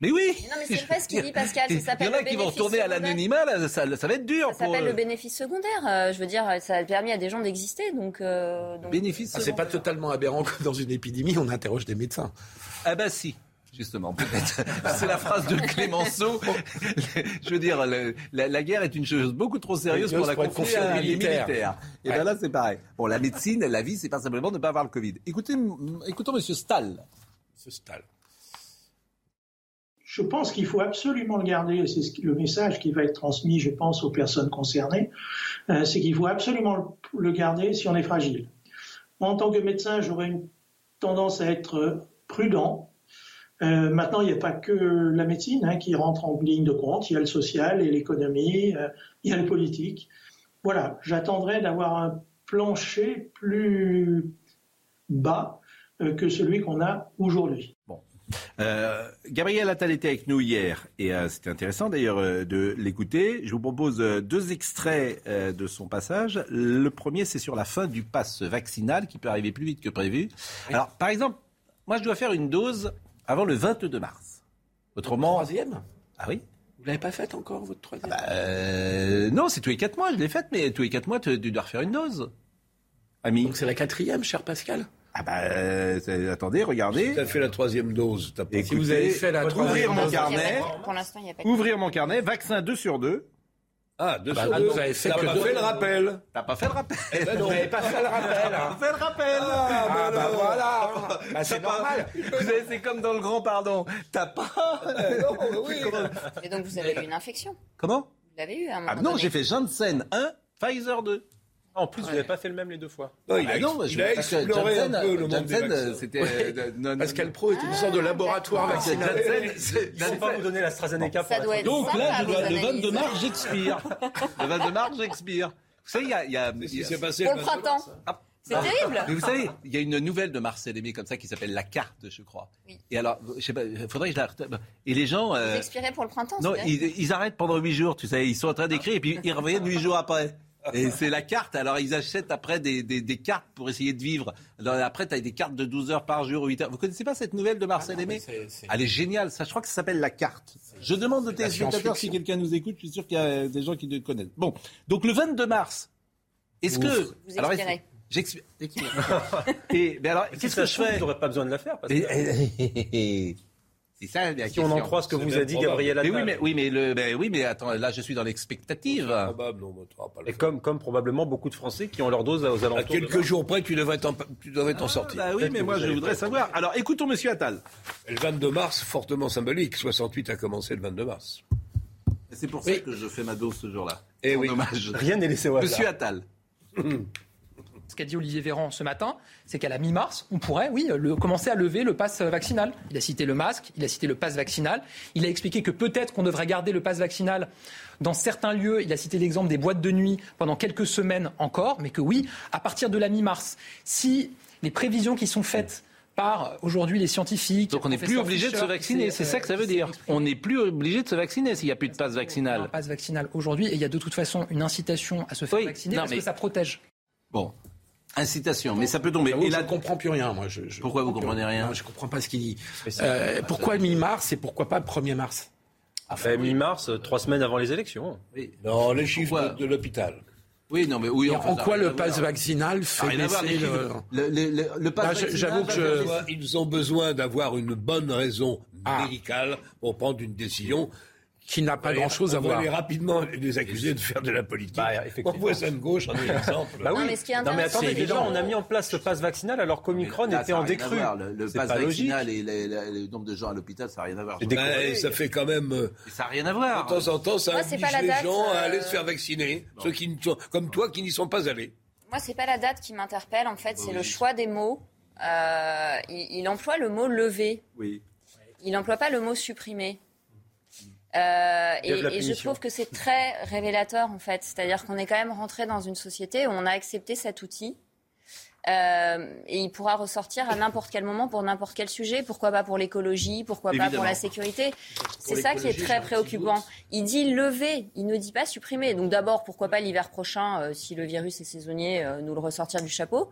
Mais oui Non, mais c'est vrai ce qu'il dit Pascal. Il y en a qui vont retourner à l'anonymat, ça, va être dur. Ça s'appelle le bénéfice secondaire. Euh, je veux dire, ça a permis à des gens d'exister. Donc, euh, Bénéfice ah, C'est pas totalement aberrant que dans une épidémie, on interroge des médecins. Ah bah si. Justement, peut-être. C'est la phrase de Clémenceau. Je veux dire, la, guerre est une chose beaucoup trop sérieuse pour la confier à les militaires. Et bien là, c'est pareil. Bon, la médecine, la vie, c'est pas simplement de ne pas avoir le Covid. Écoutez, écoutons Monsieur Stahl. Monsieur Stahl. Je pense qu'il faut absolument le garder, et c'est le message qui va être transmis, je pense, aux personnes concernées, euh, c'est qu'il faut absolument le garder si on est fragile. En tant que médecin, j'aurais une tendance à être prudent. Euh, maintenant, il n'y a pas que la médecine hein, qui rentre en ligne de compte. Il y a le social et l'économie, euh, il y a le politique. Voilà, j'attendrai d'avoir un plancher plus bas que celui qu'on a aujourd'hui. Euh, Gabriel Attal était avec nous hier et euh, c'était intéressant d'ailleurs euh, de l'écouter. Je vous propose deux extraits de son passage. Le premier, c'est sur la fin du pass vaccinal qui peut arriver plus vite que prévu. Alors, par exemple, moi je dois faire une dose avant le 22 mars. Autrement. Troisième? Ah oui Vous l'avez pas faite encore, votre troisième? Bah, euh, Non, c'est tous les quatre mois, je l'ai faite, mais tous les quatre mois, tu, tu dois refaire une dose. Ami. Donc c'est la quatrième, cher Pascal? Ah bah, euh, attendez, regardez. Tu as fait la troisième dose. t'as pas- Écoutez, Si vous avez fait la ouvrir troisième mon dose- carnet, Pour l'instant, il n'y a pas de... ouvrir mon carnet, vaccin 2 sur 2. Ah, deux bah, sur ah, deux. vous avez fait T'as que pas fait le rappel. T'as pas fait le rappel. Ben non. Vous n'avez pas fait le rappel. hein. Fais le rappel. Ah, bah voilà. Bah, c'est normal. Vous savez, c'est comme dans le grand pardon. T'as pas. non, mais oui. Et donc, vous avez eu une infection. Comment Vous l'avez eu à un moment Ah non, j'ai fait Janssen 1, Pfizer 2. Ah, En plus, vous n'avez pas fait le même les deux fois. Non, il Ah a, non, il a exploré un peu le monde des euh, non, non, Pascal Pro est une sorte de laboratoire non, c'est vaccinal. Ils ne pas vous donner pour être- être Donc là, le analyser. 22 mars, j'expire. Le 22 mars, j'expire. Vous savez, il y a. il y Pour le le 22 printemps. Ah. C'est terrible. Mais vous savez, il y a une nouvelle de Marcel Aimé comme ça qui s'appelle La Carte, je crois. Oui. Et alors, je sais pas, il faudrait que je la Et les gens. Vous euh, expirez pour le printemps, non, ils, ils arrêtent pendant huit jours, tu sais. Ils sont en train d'écrire et puis ils reviennent huit jours après. Et c'est la carte. Alors ils achètent après des, des, des cartes pour essayer de vivre. Alors, après, tu as des cartes de 12 heures par jour, 8 heures. Vous connaissez pas cette nouvelle de Marcel Aimé C'est- c'est- Elle est géniale. Ça, je crois que ça s'appelle la carte. Je demande aux téléspectateurs si quelqu'un nous écoute. Je suis sûr qu'il y a des gens qui le connaissent. Bon, donc le 22 mars. Est-ce que Vous alors, J'expire. Et mais alors, qu'est-ce que je fais Vous n'aurez pas besoin de la faire. Parce que C'est ça la si on en croit ce que vous a dit probable. Gabriel Mais Attal. oui, mais oui, mais le, ben oui, mais attends, là, je suis dans l'expectative. Probable, non, mais tu n'auras pas le Et faire. comme, comme probablement beaucoup de Français qui ont leur dose aux alentours. À quelques jours près, tu devrais t'en, tu devrais t'en sortir. Bah oui, mais moi, je voudrais savoir. Alors, écoutons Monsieur Attal. Et le 22 mars, fortement symbolique. 68 a commencé le 22 mars. C'est pour ça que je fais ma dose ce jour-là. Eh En oui. hommage. Rien n'est laissé au hasard. Monsieur Attal. Ce qu'a dit Olivier Véran ce matin, c'est qu'à la mi-mars, on pourrait, oui, le- commencer à lever le pass vaccinal. Il a cité le masque, il a cité le pass vaccinal. Il a expliqué que peut-être qu'on devrait garder le pass vaccinal dans certains lieux. Il a cité l'exemple des boîtes de nuit pendant quelques semaines encore, mais que oui, à partir de la mi-mars, si les prévisions qui sont faites par aujourd'hui les scientifiques. Donc on n'est plus obligé de se vacciner, c'est ça que ça veut dire. On n'est plus obligé de se vacciner s'il n'y a plus de passe un vaccinal. pass vaccinal aujourd'hui et il y a de toute façon une incitation à se faire Oui, vacciner non, parce mais- que ça protège. Bon, incitation, mais ça peut tomber. Et là, je ne comprends plus rien, moi. Je, je Pourquoi vous comprenez rien Non, Je ne comprends pas ce qu'il dit. Euh, pourquoi mi-mars et pourquoi pas le 1er mars Enfin, mi-mars, euh, trois semaines avant les élections. oui. Non, les chiffres Pourquoi de, de l'hôpital. Oui, non, mais oui. En quoi le à voir. pass vaccinal fait voir, baisser le... Le, le, le, le pass Bah, j'avoue que je- Ils ont besoin d'avoir une bonne raison Ah. médicale pour prendre une décision. Qui n'a pas grand-chose à on va voir. aller rapidement les accuser de faire de la politique. Bah, effectivement. Mon voisin de gauche en est l'exemple. Bah oui. Non, mais ce qui est non, mais intéressant, attendez, déjà, on a mis en place ce pass vaccinal alors qu'Omicron était ça en décrue. voir. Le, le pass pas logique. vaccinal et le, le- le nombre de gens à l'hôpital, ça n'a rien à voir. Ben, ça fait quand même, euh, Ça n'a rien à de voir. temps en temps, ça Moi, c'est oblige les date, gens à euh, aller se faire vacciner. Ceux qui ne sont, comme toi qui n'y sont pas allés. Moi, c'est pas la date qui m'interpelle. En fait, c'est Oui. le choix des mots. Euh, il, il emploie le mot lever. Oui. Il n'emploie pas le mot supprimer. Euh, et, je trouve que c'est très révélateur en fait. C'est-à-dire qu'on est quand même rentré dans une société où on a accepté cet outil. Euh, et il pourra ressortir à n'importe quel moment pour n'importe quel sujet. Pourquoi pas pour l'écologie Pourquoi pas pour la sécurité C'est ça qui est très préoccupant. Il dit lever, il ne dit pas supprimer. Donc d'abord, pourquoi pas l'hiver prochain, euh, si le virus est saisonnier, nous le ressortir du chapeau.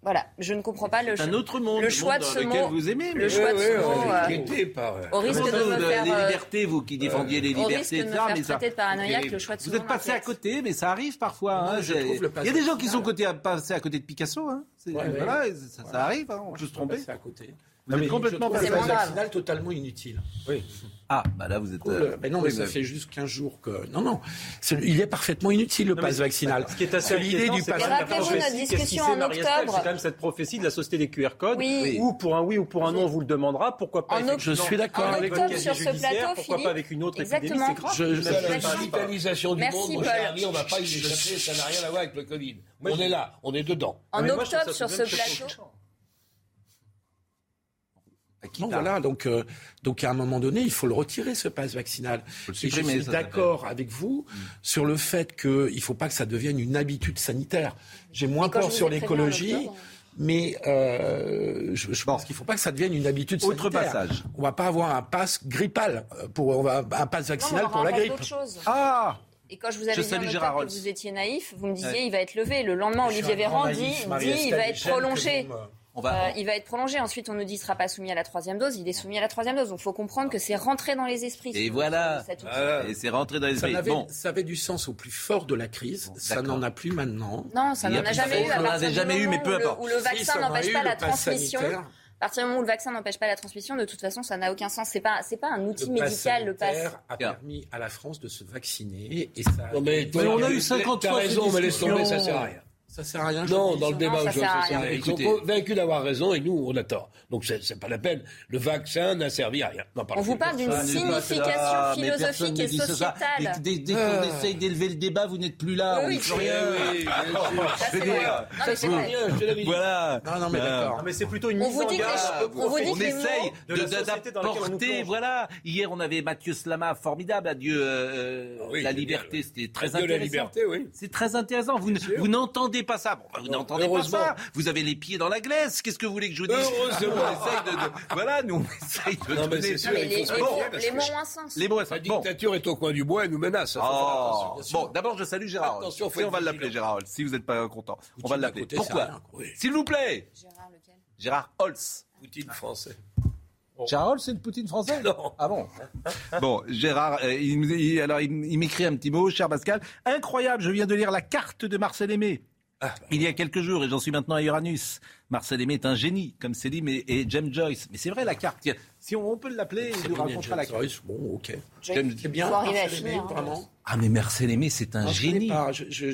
Euh, voilà, je ne comprends pas le, un autre monde, le le choix monde de ce mot. vous aimez. le mais- choix de Ouais, ce ouais, mot. euh, inquiété par. au risque de ça, me vous, faire, les euh, libertés, vous qui défendiez les au libertés, de faire mais ça- de paranoïaque, le choix de ce Vous mot êtes passé à côté, mais ça arrive parfois. hein, le Il y a des gens qui sont côté, passés à côté de Picasso. Hein. Ouais, voilà, ça, ça arrive, hein, on peut se tromper. Êtes complètement C'est grave. vaccinal totalement inutile. Oui. Ah, bah là, vous êtes. Cool. euh, Mais non, mais oui, ça fait juste 15 jours que. Non, non. Il est parfaitement inutile, le Non, pass mais vaccinal. Ce qui est assez l'idée du c'est pass quand même la Rappelez-vous notre discussion en octobre. C'est quand même cette prophétie de la société des QR codes. Oui. Ou pour un oui ou pour un non, on vous le demandera. Pourquoi pas En Je suis d'accord avec octobre, sur ce plateau, Pourquoi pas avec une autre Exactement. épidémie C'est grave. Je- je- Ça, la digitalisation du Merci, monde, mon Paul. cher ami, on va pas y échapper, ça n'a rien à voir avec le Covid. On est là, on est dedans. En octobre, sur ce plateau, non, voilà, donc, euh, donc à un moment donné, il faut le retirer, ce passe vaccinal. Et je suis d'accord avec vous sur le fait qu'il ne faut pas que ça devienne une habitude sanitaire. J'ai moins peur sur l'écologie mais euh, je, pense qu'il ne faut pas que ça devienne une habitude sanitaire. Autre passage. On ne va pas avoir un pass grippal, pour, on va, un pass vaccinal pour la grippe. Ah et quand je vous avais je dit que vous étiez naïf, vous me disiez ouais. il va être levé. Le lendemain, Olivier Véran dit, dit il va être prolongé. On va... Euh, il va être prolongé. Ensuite, on nous dit qu'il ne sera pas soumis à la troisième dose. Il est soumis à la troisième dose. Donc, il faut comprendre que c'est rentré dans les esprits. Et voilà. Et c'est rentré dans les esprits. Ça avait, du sens au plus fort de la crise. Ça n'en a plus maintenant. Non, ça n'en a, jamais eu. On n'en avait jamais eu, mais peu importe. Où le, vaccin n'empêche pas la transmission. À partir du moment où le vaccin n'empêche pas la transmission, de toute façon, ça n'a aucun sens. C'est pas, pas un outil le médical. le pass a permis à la France de se vacciner et ça. Mais, on a eu 50 fois. Raison, mais laisse tomber, ça sert à rien. Ça sert à rien. Non, dans le débat aujourd'hui, ils sont convaincus d'avoir raison et nous, on a tort. Donc, c'est, c'est pas la peine. Le vaccin n'a servi à rien. On vous parle d'une signification philosophique et sociétale. Et dès, dès qu'on ah. essaye d'élever le débat, vous n'êtes plus là. Oui, on oui, oui, oui. Voilà. Non, non, mais euh, d'accord. Mais c'est plutôt une on vous dit On essaye d'apporter. Voilà. Hier, on avait Mathieu Slama, formidable. Adieu euh, la liberté. C'était très intéressant. C'est très intéressant. Vous n'entendez pas ça. Bon, bah, vous n'entendez pas ça. Vous avez les pieds dans la glace. Qu'est-ce que vous voulez que je vous dise Voilà, nous, on essaye de non, donner... Les, mots ont un sens. La dictature est au coin du bois et nous menace. Hein, oh. Bon, d'abord, je salue Gérard. Attention, on va l'appeler Gérard si vous n'êtes pas content. on va l'appeler. Pourquoi S'il vous plaît. Gérard lequel Gérard Holtz. Poutine français. Oh. Gérard c'est une poutine française Non. Ah bon Bon, Gérard, euh, alors il, il m'écrit un petit mot, cher Pascal. Incroyable, je viens de lire la carte de Marcel Aimé. Ah, bah il y a quelques jours, et j'en suis maintenant à Uranus, Marcel Aimé est un génie, comme c'est dit, et James Joyce. Mais c'est vrai, la carte, si on, peut l'appeler, il nous racontera la carte. Joyce, bon, ok. C'est bien, hein. Ah, mais Marcel Aimé, c'est un ah, génie. Je, je,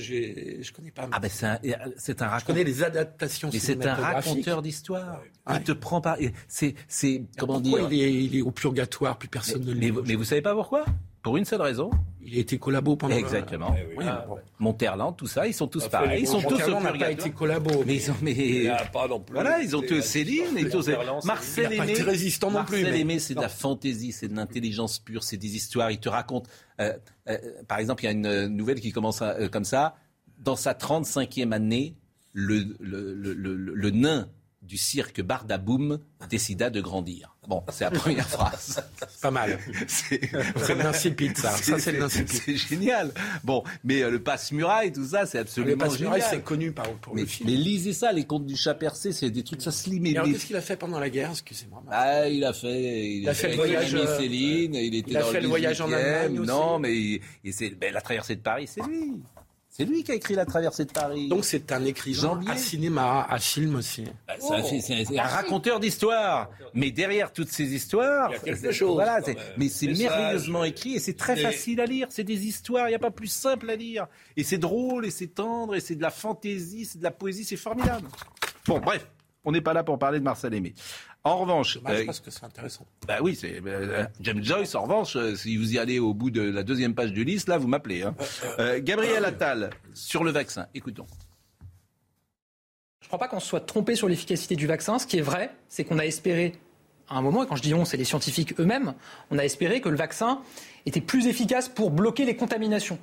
je, connais pas. Ah, ben c'est un, raconteur. Je connais les adaptations Mais c'est un raconteur d'histoire. Il te prend par. C'est, c'est comment dire. Il est, il est, au purgatoire, plus personne ne le mais, mais vous savez pas pourquoi? Pour une seule raison, il a été collabo pendant. Exactement. Le... Oui, ah. Monterland, tout ça, ils sont tous pareils. Ils sont tous au n'a été collabo. Mais ils ont. Mais... Pas non plus. Voilà, ils ont tous Céline et tous. Marcel Aimé. résistant non plus. Marcel Aimé, c'est de la fantaisie, c'est de l'intelligence pure, c'est des histoires. Il te raconte. Euh, euh, par exemple, il y a une euh, nouvelle qui commence comme ça. Dans sa 35e année, le, le, le, le, nain du cirque Bardaboum décida de grandir. Bon, c'est la première phrase. Pas mal. C'est l'insipide, ça. Ça, c'est C'est génial. Bon, mais euh, le passe-muraille, tout ça, c'est ah, absolument le passe génial. Le passe-muraille, c'est connu par, pour mais, le film. Mais lisez ça, les contes du chat percé, c'est des trucs, ça se limite. Alors, qu'est-ce qu'il a fait pendant la guerre Excusez-moi. Ah, il a fait... Il, a fait, le voyage... Euh, Céline, il a fait le, voyage en Allemagne aussi. Non, mais, il, ben, la traversée de Paris, c'est lui. C'est lui qui a écrit La traversée de Paris. Donc c'est un écrivain à cinéma, à film aussi. Bah, oh. Un, raconteur d'histoire. Mais derrière toutes ces histoires, il y a quelque chose. Voilà, mais c'est merveilleusement écrit et c'est très facile à lire. C'est des histoires, il n'y a pas plus simple à lire. Et c'est drôle, et c'est tendre, et c'est de la fantaisie, c'est de la poésie, c'est formidable. Bon, bref, on n'est pas là pour parler de Marcel Aimé. En revanche, bah, euh, bah oui, euh, James Joyce. En revanche, euh, si vous y allez au bout de la deuxième page du liste, là, vous m'appelez. Hein. Gabriel Attal sur le vaccin. Écoutons. Je ne crois pas qu'on se soit trompé sur l'efficacité du vaccin. Ce qui est vrai, c'est qu'on a espéré à un moment, et quand je dis on, c'est les scientifiques eux-mêmes, on a espéré que le vaccin était plus efficace pour bloquer les contaminations.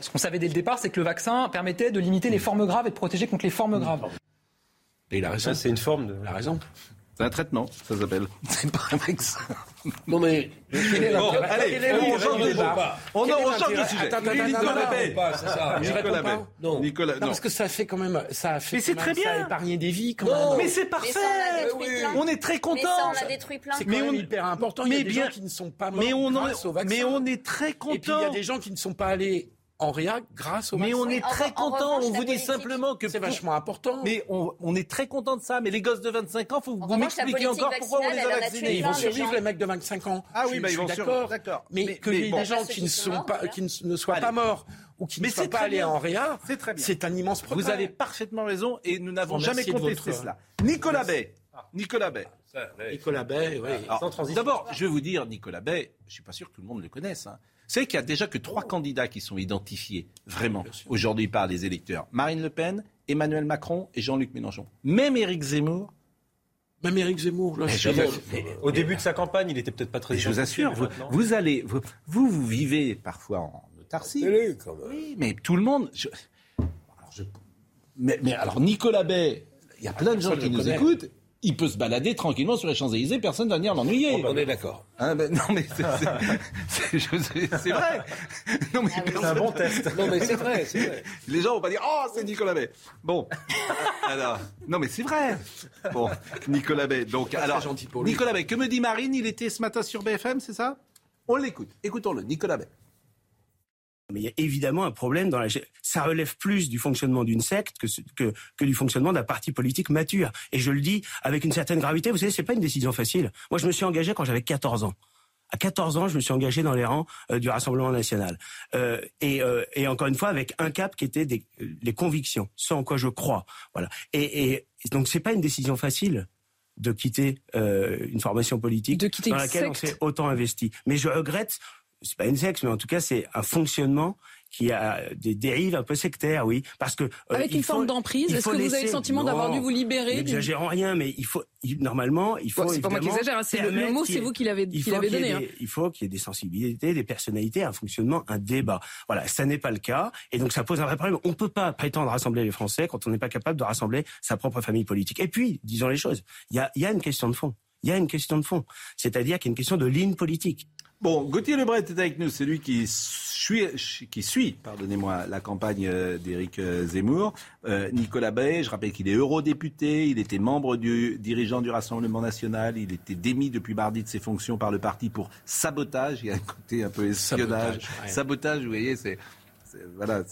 Ce qu'on savait dès le départ, c'est que le vaccin permettait de limiter les formes graves et de protéger contre les formes mm. graves. Et il a raison. C'est une forme de la raison. C'est un traitement, ça s'appelle. C'est pas un vaccin. Non mais. Bon, allez, on change de débat. On, change de sujet. Attends, Nicolas Bay. Nicolas Bay. Non. Nicolas, non. Parce que ça fait quand même. Ça a fait mais c'est très bien. épargner des vies. Mais c'est parfait. on, est très contents. Mais ça, on a détruit plein. C'est hyper important. Il y a des gens qui ne sont pas morts mais on grâce. Mais on est très contents. Il y a des gens qui ne sont pas allés en réa grâce au Mais on est très content, on vous dit simplement que... C'est vachement important. Mais on, est très content de ça, mais les gosses de 25 ans, faut que vous m'expliquiez encore pourquoi on les a vaccinés. Ils vont survivre, les mecs de 25 ans. Ah oui, bah ils vont survivre, d'accord. Mais, que les des gens qui ne, sont pas, qui ne soient pas morts ou qui mais ne pas allés bien. en réa, c'est un immense problème. Vous avez parfaitement raison et nous n'avons jamais contesté cela. Nicolas Bay, Nicolas Bay, oui. Alors, D'abord, je vais vous dire, Nicolas Bay, je ne suis pas sûr que tout le monde le connaisse. Hein. Vous savez qu'il y a déjà que trois candidats qui sont identifiés vraiment aujourd'hui par les électeurs. Marine Le Pen, Emmanuel Macron et Jean-Luc Mélenchon. Même Éric Zemmour Même Éric Zemmour, là, je au début de sa campagne, il était peut-être pas très. je vous assure, vous, vous, allez, vous, vous, vivez parfois en autarcie. Oui, mais tout le monde. Je, alors, je, mais, mais, alors Nicolas Bay, il y a plein de gens qui nous écoutent il peut se balader tranquillement sur les Champs-Élysées, personne ne va venir l'ennuyer. On est d'accord. Hein, ben, non, mais c'est vrai. Non, mais c'est un bon test. Non, mais c'est vrai, vrai, Les gens vont pas dire Oh, c'est Nicolas Bay. Bon. alors, non, mais c'est vrai. Bon, Nicolas Bay. Donc, alors, Nicolas Bay, que me dit Marine? Il était ce matin sur BFM, c'est ça? On l'écoute. Écoutons-le, Nicolas Bay. Mais il y a évidemment un problème dans la. Ça relève plus du fonctionnement d'une secte que, que, que du fonctionnement d'un parti politique mature. Et je le dis avec une certaine gravité. Vous savez, c'est pas une décision facile. Moi, je me suis engagé quand j'avais 14 ans. À 14 ans, je me suis engagé dans les rangs euh, du Rassemblement national. Euh, et, euh, et, encore une fois, avec un cap qui était des, les convictions, ce en quoi je crois. Voilà. Et, et donc, c'est pas une décision facile de quitter une formation politique de quitter dans laquelle on s'est autant investi. Mais je regrette c'est pas une sexe, mais en tout cas, c'est un fonctionnement qui a des dérives un peu sectaires, oui, parce que euh, avec une forme d'emprise. Est-ce que vous avez le sentiment d'avoir dû vous libérer N'exagérons rien, mais il faut normalement, il faut. c'est pas moi qui exagère, hein, c'est le, mot, c'est vous qui l'avez donné. Hein. Il faut qu'il y ait des sensibilités, des personnalités, un fonctionnement, un débat. Voilà, ça n'est pas le cas, et donc ça pose un vrai problème. On peut pas prétendre rassembler les Français quand on n'est pas capable de rassembler sa propre famille politique. Et puis, disons les choses, il y a, y a une question de fond. Il y a une question de fond, c'est-à-dire qu'il y a une question de ligne politique. Bon, Gauthier Lebret est avec nous, c'est lui qui suit, qui suit pardonnez-moi, la campagne euh, d'Éric euh, Zemmour. Euh, Nicolas Bay, je rappelle qu'il est eurodéputé, il était membre du dirigeant du Rassemblement national, il était démis depuis mardi de ses fonctions par le parti pour sabotage, il y a un côté un peu espionnage. Sabotage, vous voyez, c'est voilà,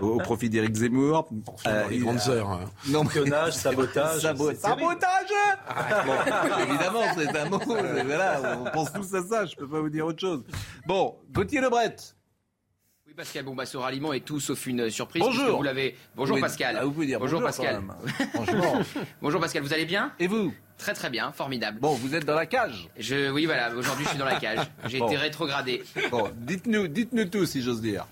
au, profit d'Éric Zemmour. Euh, les grandes heures. Hein. Non, sabotage. sabotage Évidemment, c'est un mot. Voilà, on pense tous à ça. Je peux pas vous dire autre chose. Bon, Gauthier Lebret. Oui, Pascal, bon, bah, ce ralliement est tout sauf une surprise. Bonjour. Vous l'avez. Bonjour, Pascal. Ah, vous pouvez dire bonjour, Pascal. bonjour, Pascal. Vous allez bien? Et vous? Très très bien, formidable. Bon, vous êtes dans la cage. Je, oui, voilà. Aujourd'hui, je suis dans la cage. J'ai été rétrogradé. Bon, dites-nous, dites-nous tout, si j'ose dire.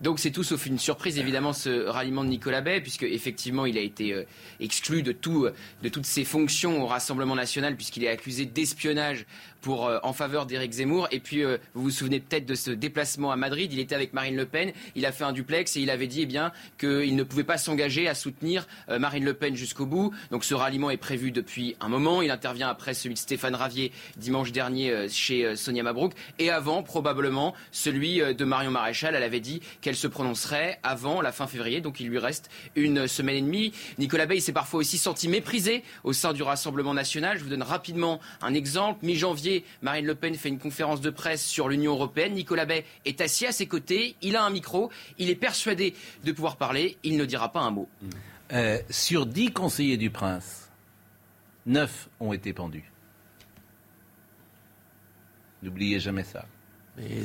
Donc c'est tout sauf une surprise évidemment ce ralliement de Nicolas Bay puisque effectivement il a été euh, exclu tout de toutes ses fonctions au Rassemblement national puisqu'il est accusé d'espionnage euh, en faveur d'Éric Zemmour. Et puis, euh, vous vous souvenez peut-être de ce déplacement à Madrid. Il était avec Marine Le Pen. Il a fait un duplex et il avait dit eh bien, qu'il ne pouvait pas s'engager à soutenir euh, Marine Le Pen jusqu'au bout. Donc, ce ralliement est prévu depuis un moment. Il intervient après celui de Stéphane Ravier dimanche dernier chez Sonia Mabrouk. Et avant, probablement, celui de Marion Maréchal. Elle avait dit qu'elle se prononcerait avant la fin février. Donc, il lui reste une semaine et demie. Nicolas Bay s'est parfois aussi senti méprisé au sein du Rassemblement national. Je vous donne rapidement un exemple. Mi-janvier, Marine Le Pen fait une conférence de presse sur l'Union européenne. Nicolas Bay est assis à ses côtés, il a un micro, il est persuadé de pouvoir parler, il ne dira pas un mot. Euh, sur dix conseillers du prince, neuf ont été pendus. N'oubliez jamais ça.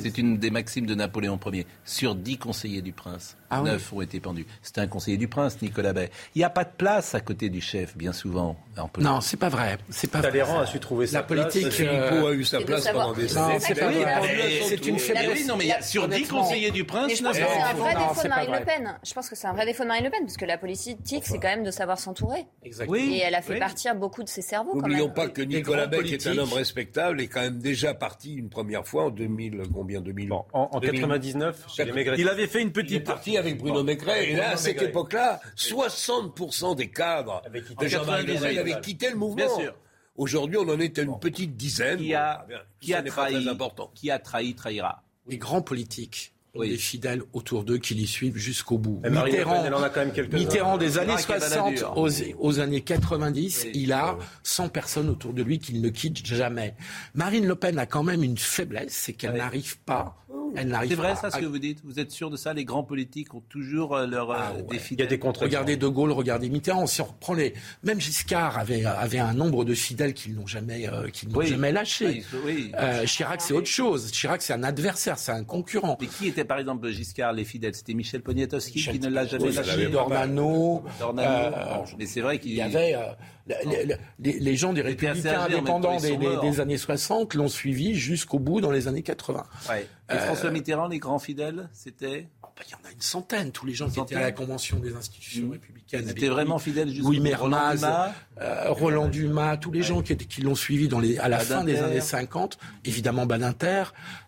C'est une des maximes de Napoléon Ier. Sur dix conseillers du prince, ah neuf ont été pendus. C'est un conseiller du prince, Nicolas Bay. Il n'y a pas de place à côté du chef, bien souvent. Non, c'est pas vrai. C'est pas Talleyrand a su trouver sa La politique. Philippot a eu sa place pendant des années. C'est une faiblesse. Non, mais sur dix conseillers du prince, je pense que c'est un vrai défaut de Marine Le Pen. Je pense que c'est un vrai défaut de Marine Le Pen, parce que la politique, c'est quand même de savoir s'entourer. Exactement. Et elle a fait partir beaucoup de ses cerveaux. N'oublions pas que Nicolas Bay, qui est un homme respectable, est quand même déjà parti une première fois en 2000, combien 2000 En 99, il avait fait une petite partie avec Bruno Maigret. Et là, à cette époque-là, 60% des cadres de Jean-Marie Le Pen avaient quitté le mouvement. Bien sûr. Aujourd'hui, on en est à une petite dizaine. Qui a, qui a trahi, qui a trahi, trahira. Les grands politiques ont des fidèles autour d'eux qui les suivent jusqu'au bout. Mitterrand, Mitterrand des années 60 aux, années 90, il a 100 personnes autour de lui qu'il ne quitte jamais. Marine Le Pen a quand même une faiblesse, c'est qu'elle n'arrive pas. C'est vrai ça ce que vous dites? Vous êtes sûr de ça? Les grands politiques ont toujours euh, leur ah euh, Il y a des contre Regardez De Gaulle, regardez Mitterrand. Si on reprend les... Même Giscard avait, avait un nombre de fidèles qui n'ont jamais, euh, n'ont jamais lâché. Ah, Chirac, c'est autre chose. Chirac, c'est un adversaire, c'est un concurrent. Mais qui était par exemple Giscard, les fidèles C'était Michel Poniatowski qui ne l'a jamais lâché. Dornano. mais c'est vrai qu'il y avait les, gens des républicains indépendants des, années 60 l'ont suivi jusqu'au bout dans les années 80. Euh, François Mitterrand, les grands fidèles, c'était il y en a une centaine, tous les gens qui étaient à la Convention des institutions mmh. républicaines. C'était vraiment fidèles jusqu'au Louis Mermaz, Roland Dumas, tous les gens qui, qui l'ont suivi dans les, à la fin des années 50, évidemment Badinter,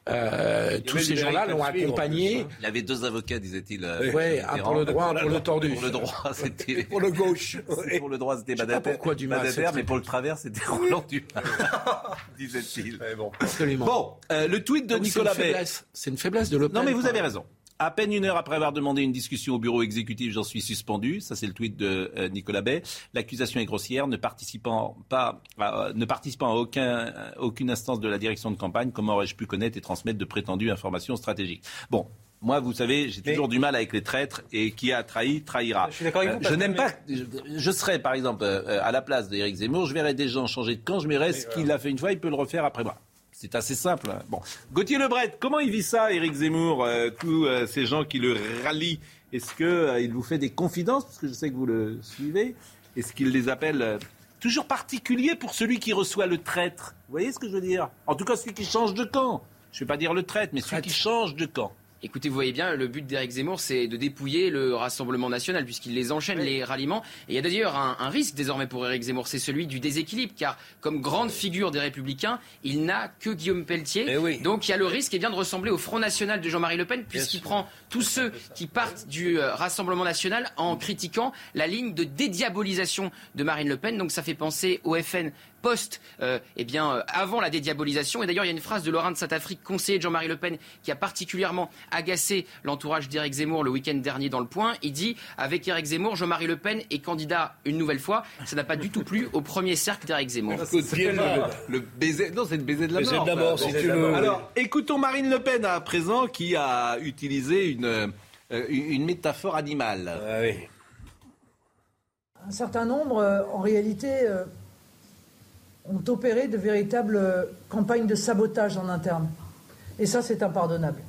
euh, tous ces gens-là l'ont accompagné. Il avait deux avocats, disait-il. oui, un pour le droit, un pour le tordu. Pour le droit, c'était... pour le gauche. pour le droit, c'était Badinter. Pourquoi Dumas mais pour le travers, c'était Roland Dumas, disait-il. Bon, bon euh, le tweet de Nicolas Bay. C'est une faiblesse de l'OPEL. Non, mais vous avez raison. À peine une heure après avoir demandé une discussion au bureau exécutif, j'en suis suspendu. Ça, c'est le tweet de euh, Nicolas Bay. L'accusation est grossière. Ne participant pas, euh, ne participant à aucun, euh, aucune instance de la direction de campagne, comment aurais-je pu connaître et transmettre de prétendues informations stratégiques? Bon, moi, vous savez, j'ai toujours du mal avec les traîtres et qui a trahi, trahira. Je, vous, je n'aime pas. Je, serais, par exemple, à la place d'Éric Zemmour, je verrais des gens changer de camp, je reste ce qu'il a fait une fois, il peut le refaire après moi. C'est assez simple. Hein. Bon. Gauthier Lebret, comment il vit ça, Éric Zemmour, euh, tous euh, ces gens qui le rallient? Est-ce qu'il euh, vous fait des confidences? Parce que je sais que vous le suivez. Est-ce qu'il les appelle toujours particuliers pour celui qui reçoit le traître? Vous voyez ce que je veux dire? En tout cas, celui qui change de camp. Je ne vais pas dire le traître, mais celui qui change de camp. Écoutez, vous voyez bien, le but d'Éric Zemmour, c'est de dépouiller le Rassemblement national, puisqu'il les enchaîne, les ralliements. Et il y a d'ailleurs un, risque désormais pour Éric Zemmour, c'est celui du déséquilibre, car comme grande figure des Républicains, il n'a que Guillaume Pelletier. Eh Donc il y a le risque eh bien, de ressembler au Front National de Jean-Marie Le Pen, puisqu'il prend tous ceux qui partent du euh, Rassemblement national en critiquant la ligne de dédiabolisation de Marine Le Pen. Donc ça fait penser au FN post, euh, eh bien, euh, avant la dédiabolisation. Et d'ailleurs, il y a une phrase de Laurent de Saint-Afrique, conseiller de Jean-Marie Le Pen, qui a particulièrement agacé l'entourage d'Éric Zemmour le week-end dernier dans Le Point. Il dit Avec Éric Zemmour, Jean-Marie Le Pen est candidat une nouvelle fois. Ça n'a pas du tout plu au premier cercle d'Éric Zemmour. Le, baiser, non, c'est le baiser de la mort. De la mort si tu veux. Alors, écoutons Marine Le Pen à présent, qui a utilisé une, euh, une métaphore animale. Ah oui. Un certain nombre, en réalité, ont opéré de véritables campagnes de sabotage en interne. Et ça, c'est impardonnable.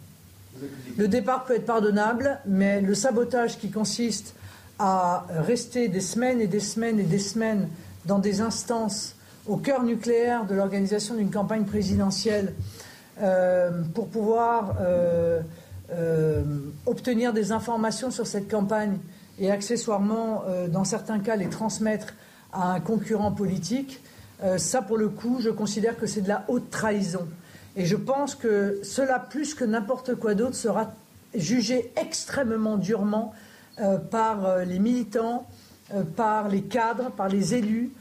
Le départ peut être pardonnable, mais le sabotage qui consiste à rester des semaines et des semaines et des semaines dans des instances au cœur nucléaire de l'organisation d'une campagne présidentielle euh, pour pouvoir euh, euh, obtenir des informations sur cette campagne et accessoirement, dans certains cas, les transmettre à un concurrent politique, euh, ça, pour le coup, je considère que c'est de la haute trahison. Et je pense que cela, plus que n'importe quoi d'autre, sera jugé extrêmement durement euh, par euh, les militants, par les cadres, par les élus,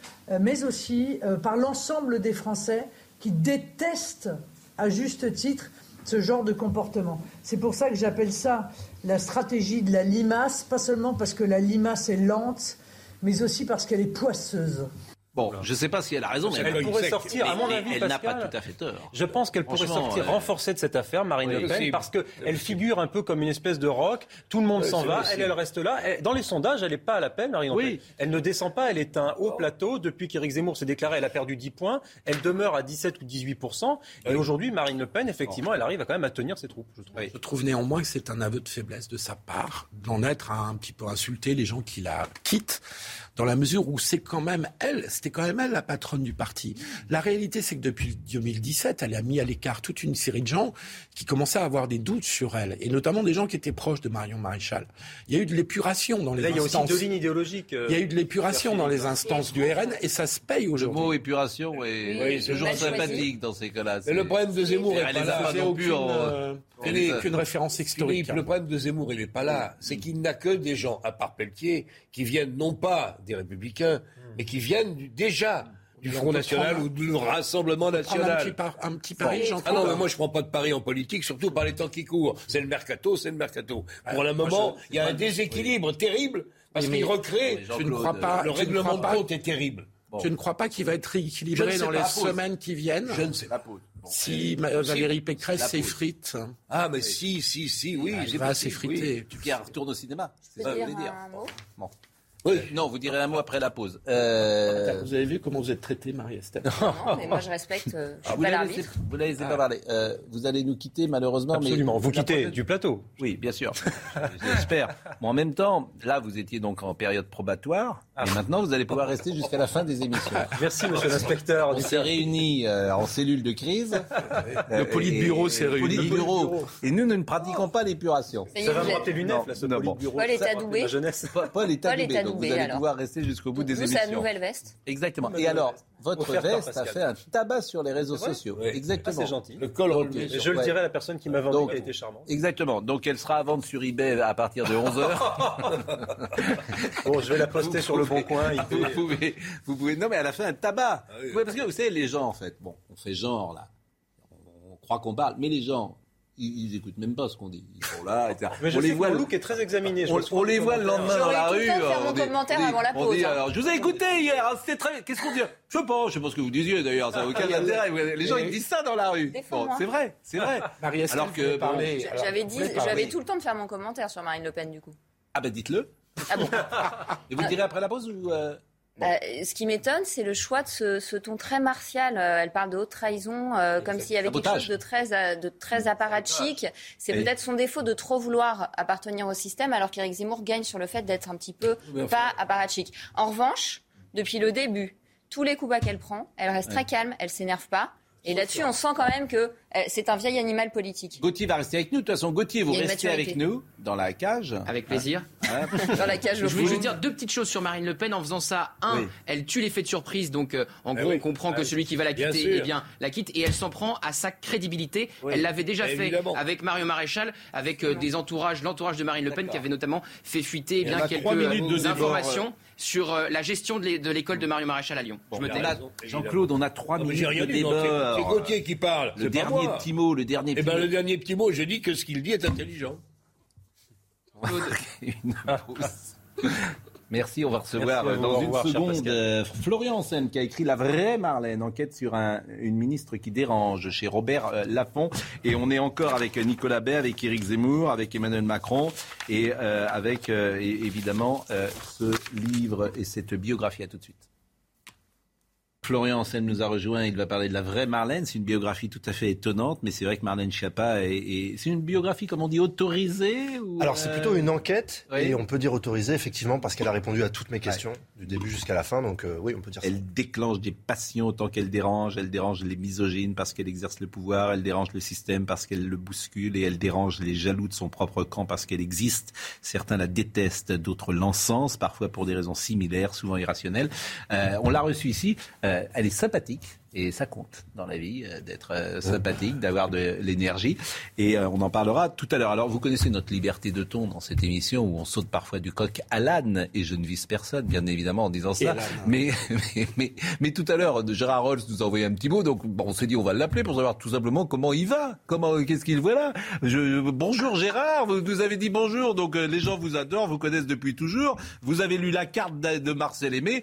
mais aussi par l'ensemble des Français qui détestent à juste titre ce genre de comportement. C'est pour ça que j'appelle ça la stratégie de la limace, pas seulement parce que la limace est lente, mais aussi parce qu'elle est poisseuse. Bon, je ne sais pas si elle a raison, mais elle, pourrait sortir, à mon avis, elle n'a pas tout à fait tort. Je pense qu'elle pourrait sortir renforcée de cette affaire, Marine Le Pen, parce qu'elle figure un peu comme une espèce de rock. Tout le monde s'en va, elle, elle reste là. dans les sondages, elle n'est pas à la peine, Marine Le Pen. Elle ne descend pas, elle est un haut plateau. Depuis qu'Éric Zemmour s'est déclaré, elle a perdu 10 points. Elle demeure à 17 ou 18% Et aujourd'hui, Marine Le Pen, effectivement, elle arrive à quand même à tenir ses troupes. Je trouve, je trouve néanmoins que c'est un aveu de faiblesse de sa part d'en être à un petit peu insulter les gens qui la quittent dans la mesure où c'est quand même elle, c'était quand même elle la patronne du parti. La réalité, c'est que depuis 2017, elle a mis à l'écart toute une série de gens qui commençaient à avoir des doutes sur elle, et notamment des gens qui étaient proches de Marion Maréchal. Il y a eu de l'épuration dans les instances. Il y a aussi deux lignes idéologiques. il y a eu de l'épuration dans les instances du RN, et ça se paye aujourd'hui. Le mot épuration est toujours sympathique dans ces cas-là. Mais le problème de Zemmour est pas là. Euh, qu'une référence historique. le problème de Zemmour, il n'est pas là. C'est qu'il n'a que des gens, à part Pelletier, qui viennent non pas des Républicains, mais qui viennent déjà du Front National ou du Rassemblement National. Un petit, pari, Ah non, mais moi je prends pas de pari en politique, surtout par les temps qui courent. C'est le mercato, c'est le mercato. Pour le moment, il y a un déséquilibre terrible parce qu'il recrée. Je ne crois pas. Le règlement de compte est terrible. Je ne crois pas qu'il va être rééquilibré dans les semaines qui viennent. Je ne sais pas. si Valérie Pécresse s'effrite. Ah, mais si, si, si, oui. Elle va s'effriter. Tu retourne au cinéma. C'est ça que dire. Bon. Oui. Non, vous direz un mot après la pause. Euh... Vous avez vu comment vous êtes traité, Marie-Estelle Non, mais moi je respecte. Euh, je suis vous pas ne l'arbitre. vous laissez pas parler. Euh, vous allez nous quitter malheureusement. Absolument. Mais Vous quittez du plateau. Oui, bien sûr. J'espère. Bon, en même temps, là, vous étiez donc en période probatoire. Et maintenant, vous allez pouvoir rester jusqu'à la fin des émissions. Merci, monsieur l'inspecteur. On s'est réunis euh, en cellule de crise. Le politburo s'est réuni. politburo. Et nous, nous ne pratiquons pas l'épuration. Ça va vous me rappeler l'UNEF, là, ce politburo. Paul est adoubé. ma jeunesse. Paul est adoubé, vous allez alors. pouvoir rester jusqu'au bout des Vous, émissions. c'est la nouvelle veste. Exactement. Et alors, votre Offerte veste a fait un tabac sur les réseaux sociaux. Oui. Exactement. Ah, c'est gentil. Le col Donc, relevé. Et je le dirai à la personne qui m'a vendu Donc- qu'elle était charmante. Exactement. Donc elle sera à vendre sur eBay à partir de 11h. Bon, je vais la poster sur le bon coin. vous pouvez, vous pouvez. Non, mais elle a fait un tabac. Ah oui. Parce que vous savez, les gens, en fait, bon, on fait genre là, on, on croit qu'on parle, mais les gens, ils, ils écoutent même pas ce qu'on dit. Ils sont là, etc. Mais je on sais les voit. le- look est très examiné. On, les voit le lendemain dans la rue. faire mon dit- commentaire on dit- avant la on pause, dit, hein. alors, je vous ai écouté hier, hein, c'était très. Qu'est-ce qu'on dit? Je sais pas, je sais pas ce que vous disiez d'ailleurs, ça n'a aucun intérêt. Les gens, ils disent ça dans la rue. Bon, c'est vrai, c'est vrai. Alors que, J'avais dit, j'avais tout le temps de faire mon commentaire sur Marine Le Pen du coup. Ah ben dites-le. Ah bon Et vous le direz après la pause ou euh, Bah, ce qui m'étonne, c'est le choix de ce, ce ton très martial. Euh, Elle parle de haute trahison, euh, comme s'il y avait quelque chose de très, euh, de très. C'est peut-être son défaut de trop vouloir appartenir au système, alors qu'Éric Zemmour gagne sur le fait d'être un petit peu enfin- pas apparatchik. En revanche, depuis le début, tous les coups bas qu'elle prend, elle reste très calme, elle s'énerve pas. Et là-dessus, on sent quand même que euh, c'est un vieil animal politique. Gauthier va rester avec nous. De toute façon, Gauthier, vous restez maturité. avec nous dans la cage. Avec plaisir. Hein Dans la cage Je voulais juste dire deux petites choses sur Marine Le Pen en faisant ça. Un, Oui. elle tue l'effet de surprise, donc euh, en Ah gros oui. on comprend Ah que oui. celui qui va la quitter, eh bien, la quitte et elle s'en prend à sa crédibilité. Oui. Elle l'avait déjà fait Évidemment. avec Mario Maréchal, avec euh, des entourages, l'entourage de Marine Le Pen qui avait notamment fait fuiter eh bien quelques euh, informations sur euh, la gestion de l'é- de l'école de Mario Maréchal à Lyon. Je me Jean-Claude, on a trois Non, minutes de débat. C'est Gauthier qui parle. Le dernier moi. petit mot, le dernier Eh petit ben, mot. le dernier petit mot, je dis que ce qu'il dit est intelligent. Une pause. Merci, on va recevoir vous, dans une revoir, seconde euh, Florian Sen qui a écrit La vraie Marlène, enquête sur un- une ministre qui dérange chez Robert euh, Laffont. Et on est encore avec Nicolas Bay, avec Éric Zemmour, avec Emmanuel Macron et euh, avec euh, évidemment euh, ce livre et cette biographie. À tout de suite. Florian Anselme nous a rejoint, il va parler de la vraie Marlène. C'est une biographie tout à fait étonnante, mais c'est vrai que Marlène Schiappa est, est- c'est une biographie, comme on dit, autorisée ou, Alors c'est euh, plutôt une enquête oui. et on peut dire autorisée effectivement parce qu'elle a répondu à toutes mes questions du début jusqu'à la fin donc euh, oui on peut dire ça. Elle déclenche des passions autant qu'elle dérange. Elle dérange les misogynes parce qu'elle exerce le pouvoir. Elle dérange le système parce qu'elle le bouscule. Et elle dérange les jaloux de son propre camp parce qu'elle existe. Certains la détestent, d'autres l'encensent, parfois pour des raisons similaires, souvent irrationnelles. Euh, on l'a reçue ici. Euh, elle est sympathique. Et ça compte dans la vie euh, d'être euh, sympathique, d'avoir de l'énergie. Et euh, on en parlera tout à l'heure. Alors, vous connaissez notre liberté de ton dans cette émission où on saute parfois du coq à l'âne. Et je ne vise personne, bien évidemment, en disant ça. Mais, mais, mais, mais tout à l'heure, Gérard Rolls nous a envoyé un petit mot. Donc, bon, on s'est dit, on va l'appeler pour savoir tout simplement comment il va. Comment, qu'est-ce qu'il voit là? Je, Bonjour Gérard, vous nous avez dit bonjour. Donc, les gens vous adorent, vous connaissent depuis toujours. Vous avez lu la carte de, de Marcel Aimé.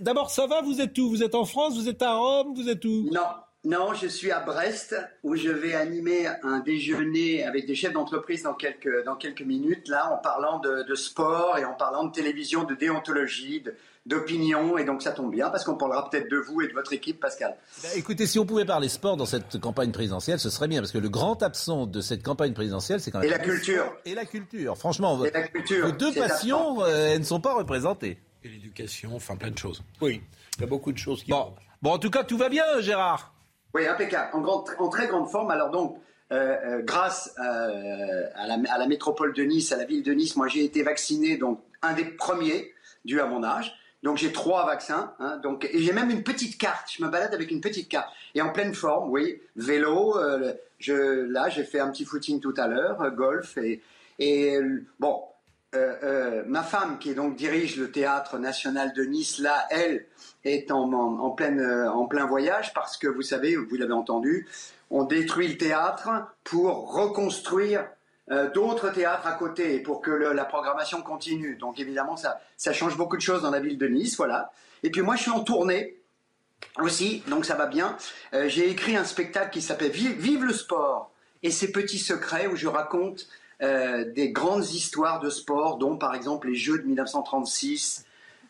D'abord, ça va? Vous êtes où? Vous êtes en France? Vous êtes à Rome? Vous êtes où? Non, non, je suis à Brest où je vais animer un déjeuner avec des chefs d'entreprise dans quelques, dans quelques minutes, là, en parlant de, de sport et en parlant de télévision, de déontologie, de- d'opinion. Et donc ça tombe bien parce qu'on parlera peut-être de vous et de votre équipe, Pascal. Bah, écoutez, si on pouvait parler sport dans cette campagne présidentielle, ce serait bien, parce que le grand absent de cette campagne présidentielle, c'est quand même Et la culture. Et la culture. Franchement, Et la culture, vos deux passions, euh, elles ne sont pas représentées. Et l'éducation, enfin plein de choses. Oui, il y a beaucoup de choses qui. Bon, bon en tout cas, tout va bien, Gérard. Oui, impeccable. En, en très grande forme. Alors donc, euh, euh, grâce euh, à, la, métropole de Nice, à la ville de Nice, moi j'ai été vacciné, donc un des premiers, dû à mon âge. Donc j'ai trois vaccins, hein, donc et j'ai même une petite carte. Je me balade avec une petite carte et en pleine forme, oui, vélo. je là j'ai fait un petit footing tout à l'heure, golf et et bon. ma femme, qui donc dirige le théâtre national de Nice, là, elle est en, pleine, euh, en plein voyage parce que vous savez, vous l'avez entendu, on détruit le théâtre pour reconstruire euh, d'autres théâtres à côté pour que la programmation continue. Donc évidemment, ça, ça change beaucoup de choses dans la ville de Nice, voilà. Et puis moi, je suis en tournée aussi, donc ça va bien. Euh, J'ai écrit un spectacle qui s'appelle Vive, le sport et ses petits secrets où je raconte des grandes histoires de sport, dont par exemple les Jeux de 1936,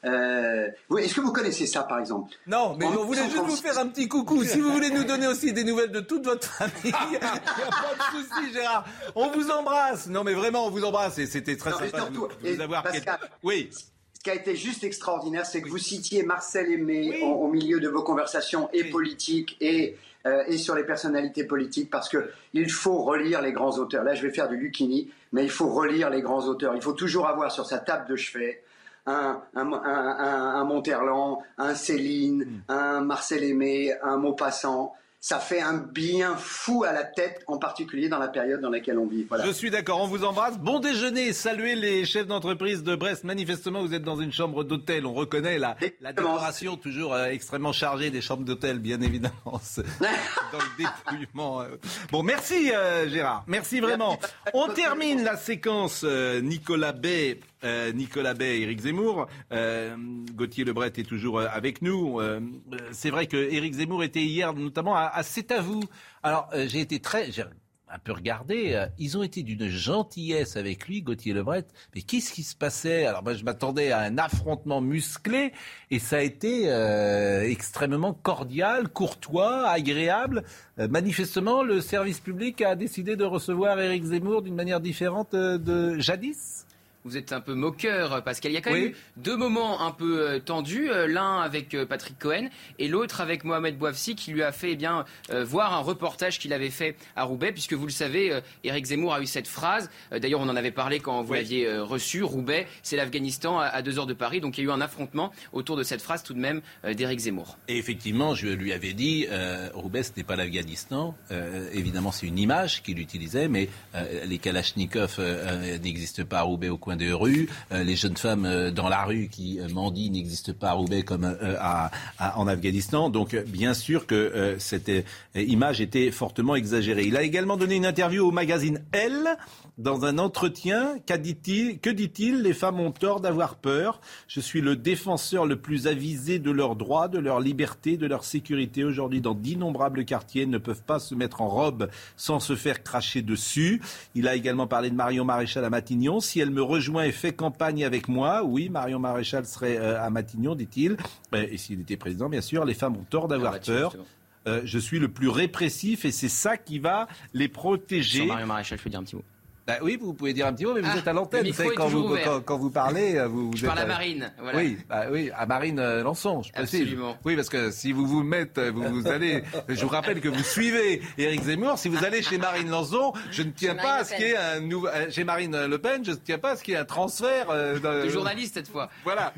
Euh, Est-ce que vous connaissez ça, par exemple Non, mais En- on voulait juste vous faire un petit coucou. Si vous voulez nous donner aussi des nouvelles de toute votre famille, il n'y a pas de souci, Gérard. On vous embrasse. Non, mais vraiment, on vous embrasse. Et c'était très Non, sympa surtout, de vous avoir. Pascal, Oui. Ce qui a été juste extraordinaire, c'est que vous citiez Marcel Aimé au, au milieu de vos conversations et politiques et, euh, et sur les personnalités politiques, parce que il faut relire les grands auteurs. Là, je vais faire du Lucchini, mais il faut relire les grands auteurs. Il faut toujours avoir sur sa table de chevet un, un, un, Monterland, un Céline, un Marcel Aimé, un Maupassant. Ça fait un bien fou à la tête, en particulier dans la période dans laquelle on vit. Voilà. Je suis d'accord, on vous embrasse. Bon déjeuner, saluez les chefs d'entreprise de Brest. Manifestement, vous êtes dans une chambre d'hôtel. On reconnaît la, la décoration toujours euh, extrêmement chargée des chambres d'hôtel, bien évidemment. Dans le dépouillement. euh. Bon, merci euh, Gérard, merci vraiment. On termine la séquence euh, Nicolas Bay. Euh, Nicolas Bay Éric Zemmour. Euh, Gauthier Lebret est toujours euh, avec nous. C'est vrai que Éric Zemmour était hier notamment à, C'est à vous. Alors, j'ai été très... un peu regardé, ils ont été d'une gentillesse avec lui, Gauthier Lebret. Mais qu'est-ce qui se passait? Alors moi, je m'attendais à un affrontement musclé, et ça a été extrêmement cordial, courtois, agréable. Manifestement, le service public a décidé de recevoir Éric Zemmour d'une manière différente de jadis? Vous êtes un peu moqueur, Pascal. Il y a quand même Oui. eu deux moments un peu euh, tendus, euh, l'un avec euh, Patrick Cohen et l'autre avec Mohamed Bouafsi qui lui a fait eh bien euh, voir un reportage qu'il avait fait à Roubaix, puisque vous le savez, euh, Éric Zemmour a eu cette phrase. Euh, D'ailleurs, on en avait parlé quand vous l'aviez reçu. Roubaix, c'est l'Afghanistan à, à deux heures de Paris, donc il y a eu un affrontement autour de cette phrase tout de même d'Éric Zemmour. Et effectivement, je lui avais dit, Roubaix, ce n'est pas l'Afghanistan. Évidemment, c'est une image qu'il utilisait, mais les Kalachnikovs n'existent pas à Roubaix au coin de rue. Euh, les jeunes femmes euh, dans la rue qui euh, mendient n'existent pas à Roubaix comme en Afghanistan. Donc, bien sûr que cette image était fortement exagérée. Il a également donné une interview au magazine Elle. Dans un entretien, que dit-il Les femmes ont tort d'avoir peur. Je suis le défenseur le plus avisé de leurs droits, de leur liberté, de leur sécurité. Aujourd'hui, dans d'innombrables quartiers, elles ne peuvent pas se mettre en robe sans se faire cracher dessus. Il a également parlé de Marion Maréchal à Matignon. Si elle me rejoint et fait campagne avec moi, oui, Marion Maréchal serait euh, à Matignon, dit-il. Euh, Et s'il était président, bien sûr, les femmes ont tort d'avoir peur. Euh, je suis le plus répressif et c'est ça qui va les protéger. Sur Marion Maréchal, je peux dire un petit mot. Bah oui, vous pouvez dire un petit mot, mais vous Ah, êtes à l'antenne. Vous savez, quand vous, quand, quand vous parlez, euh, vous, vous Je êtes, parle à euh, Marine, voilà. Oui, bah oui, à Marine euh, Lançon, je. Absolument. Oui, parce que si vous vous mettez, vous, vous allez. Je vous rappelle que vous suivez Éric Zemmour. Si vous allez chez Marine Lançon, je ne tiens pas à ce qu'il y ait un nouveau. euh, Chez Marine Le Pen, je ne tiens pas à ce qu'il y ait un transfert euh, d'un- De journaliste cette fois. Voilà.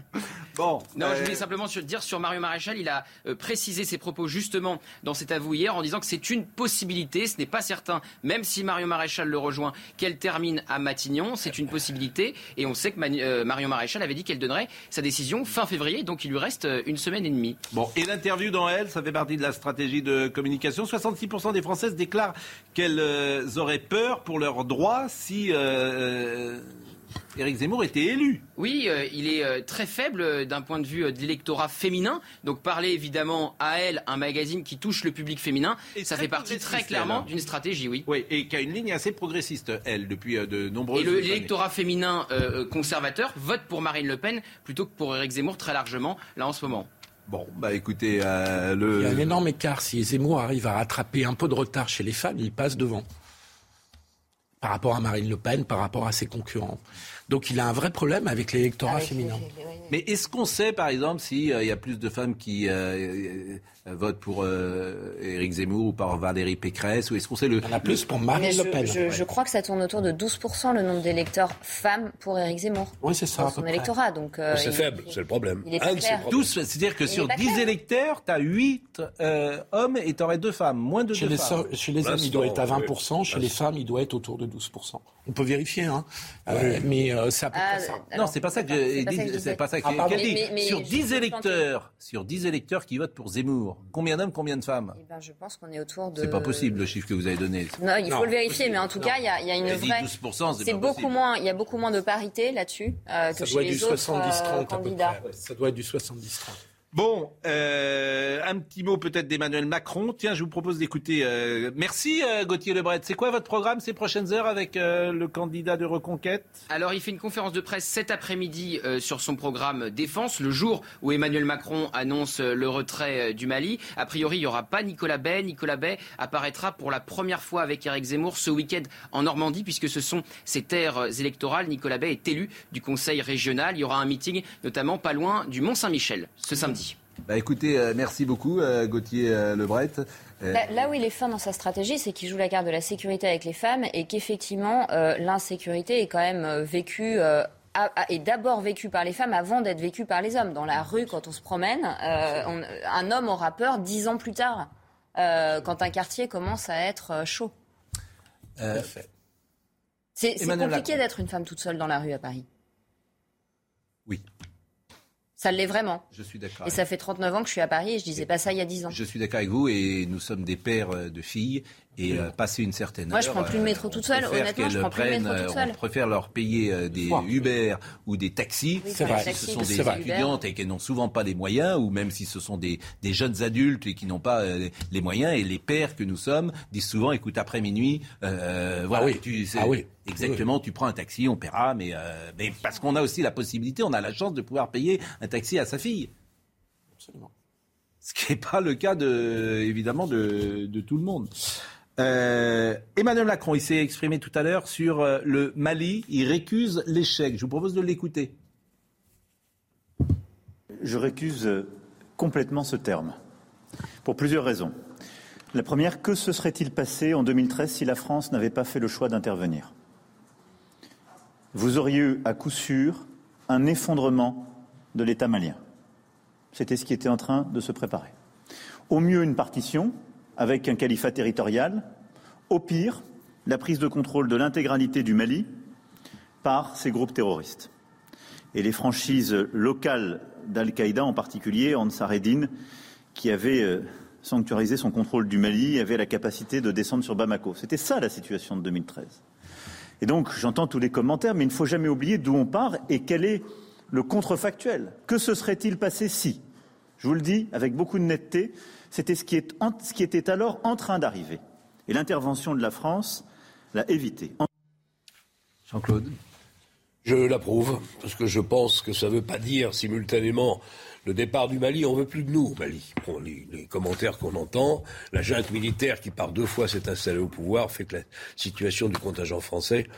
Bon. Non, euh, je voulais simplement dire sur Mario Maréchal, il a précisé ses propos justement dans cet avou hier en disant que c'est une possibilité, ce n'est pas certain, même si Mario Maréchal le rejoint, qu'elle termine à Matignon, c'est une possibilité. Et on sait que euh, Mario Maréchal avait dit qu'elle donnerait sa décision fin février, donc il lui reste euh, une semaine et demie. Bon, et l'interview dans elle, ça fait partie de la stratégie de communication. 66% des Françaises déclarent qu'elles euh, auraient peur pour leurs droits si Éric Zemmour était élu. Oui, euh, il est euh, très faible euh, d'un point de vue euh, de l'électorat féminin. Donc parler évidemment à elle, un magazine qui touche le public féminin, ça fait partie très clairement elle. d'une stratégie, oui. Oui, et qui a une ligne assez progressiste, elle, depuis euh, de nombreuses Et le- années. l'électorat féminin conservateur vote pour Marine Le Pen plutôt que pour Éric Zemmour très largement, là en ce moment. Bon, bah écoutez, euh, le... Il y a un énorme écart. Si Zemmour arrive à rattraper un peu de retard chez les femmes, il passe devant. Par rapport à Marine Le Pen, par rapport à ses concurrents. Donc il a un vrai problème avec l'électorat féminin. Mais est-ce qu'on sait, par exemple, s'il y a plus de femmes qui euh, euh, votent pour euh, Éric Zemmour ou par Valérie Pécresse Ou est-ce qu'on sait le... Il y en a plus pour Mais je, je- je crois que ça tourne autour de 12% le nombre d'électeurs femmes pour Éric Zemmour. Oui, c'est ça. Dans son électorat. Donc, euh, c'est faible, c'est le problème. il est Un de clair. problèmes. 12, c'est-à-dire que Il sur est pas 10 clair. électeurs, tu as 8 hommes et tu aurais 2 femmes, moins de Chez 2 les, femmes. so- chez les hommes, il doit être à 20%. Chez les femmes, il doit être autour de 12%. On peut vérifier, hein. Euh, mais euh, c'est à peu Ah, près ça. Non, c'est pas ça que c'est pas ça que Ah, Sur mais 10 je- électeurs, sur 10 électeurs qui votent pour Zemmour, combien d'hommes, combien de femmes? Eh ben, je pense qu'on est autour de. C'est pas possible le chiffre que vous avez donné. Non, il faut le vérifier, mais en tout cas, il y a, il y a une Elle dit vraie. 12%, c'est C'est pas beaucoup possible. moins. Il y a beaucoup moins de parité là-dessus euh, que Ça chez doit être les du autres 70-30 euh, à peu candidats. près. Ça doit être du 70-30. Bon, euh, un petit mot peut-être d'Emmanuel Macron. Tiens, je vous propose d'écouter. euh, merci euh, Gauthier Lebret. C'est quoi votre programme ces prochaines heures avec le candidat de Reconquête? Alors, il fait une conférence de presse cet après-midi sur son programme défense, le jour où Emmanuel Macron annonce le retrait du Mali. A priori, il n'y aura pas Nicolas Bay. Nicolas Bay apparaîtra pour la première fois avec Éric Zemmour ce week-end en Normandie, puisque ce sont ses terres électorales. Nicolas Bay est élu du conseil régional. Il y aura un meeting, notamment pas loin du Mont-Saint-Michel, ce samedi. Bah écoutez, euh, merci beaucoup euh, Gauthier euh, Lebret. Euh, Là, là où il est fin dans sa stratégie, c'est qu'il joue la carte de la sécurité avec les femmes et qu'effectivement, euh, l'insécurité est quand même vécue. euh, a- a- est d'abord vécue par les femmes avant d'être vécue par les hommes. Dans la rue, quand on se promène, euh, on- un homme aura peur dix ans plus tard, euh, quand un quartier commence à être chaud. euh, C'est compliqué d'être une femme toute seule dans la rue à Paris. Ça l'est vraiment. je suis d'accord. Et ça fait 39 ans que je suis à Paris et je disais pas ça il y a 10 ans. Je suis d'accord avec vous et nous sommes des pères euh, de filles et euh, passer une certaine Moi, je heure, prends plus le euh, métro toute on seule. Honnêtement, je qu'elles prends plus le métro toute euh, seule. On préfère leur payer euh, des. Uber ou des taxis Oui, C'est enfin, vrai. si ce sont des vrai. Étudiantes et qui n'ont souvent pas les moyens, ou même si ce sont des, des jeunes adultes et qui n'ont pas euh, les moyens, et les pères que nous sommes disent souvent, écoute, après minuit, euh, voilà, oui. tu, Ah oui. exactement, tu prends un taxi, on paiera, mais, euh, mais parce qu'on a aussi la possibilité, on a la chance de pouvoir payer un taxi à sa fille. Absolument. Ce qui n'est pas le cas, de, évidemment, de, de tout le monde. Euh, Emmanuel Macron, il s'est exprimé tout à l'heure sur euh, le Mali. Il récuse l'échec. Je vous propose de l'écouter. Je récuse euh, complètement ce terme, pour plusieurs raisons. La première, que se serait-il passé en 2013 si la France n'avait pas fait le choix d'intervenir? Vous auriez eu à coup sûr un effondrement de l'État malien. C'était ce qui était en train de se préparer. Au mieux, une partition avec un califat territorial. Au pire, la prise de contrôle de l'intégralité du Mali par ces groupes terroristes. Et les franchises locales d'Al-Qaïda, en particulier Ansar Eddin, qui avait euh, sanctuarisé son contrôle du Mali, avait la capacité de descendre sur Bamako. C'était ça la situation de 2013. Et donc, j'entends tous les commentaires, mais il ne faut jamais oublier d'où on part et quel est le contrefactuel. Que se serait-il passé si? Je vous le dis avec beaucoup de netteté, c'était ce qui, est en- ce qui était alors en train d'arriver. Et l'intervention de la France l'a évité. Jean-Claude Je l'approuve, parce que je pense que ça ne veut pas dire simultanément le départ du Mali, on veut plus de nous au Mali. Bon, les, les commentaires qu'on entend, la junte militaire qui par deux fois s'est installée au pouvoir fait que la situation du contingent français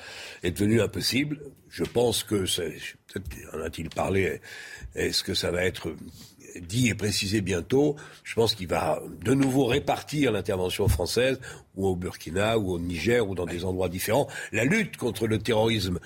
est devenue impossible. Je pense que, peut-être en a-t-il parlé, est-ce que ça va être dit et précisé bientôt, je pense qu'il va de nouveau répartir l'intervention française ou au Burkina ou au Niger ou dans des endroits différents. La lutte contre le terrorisme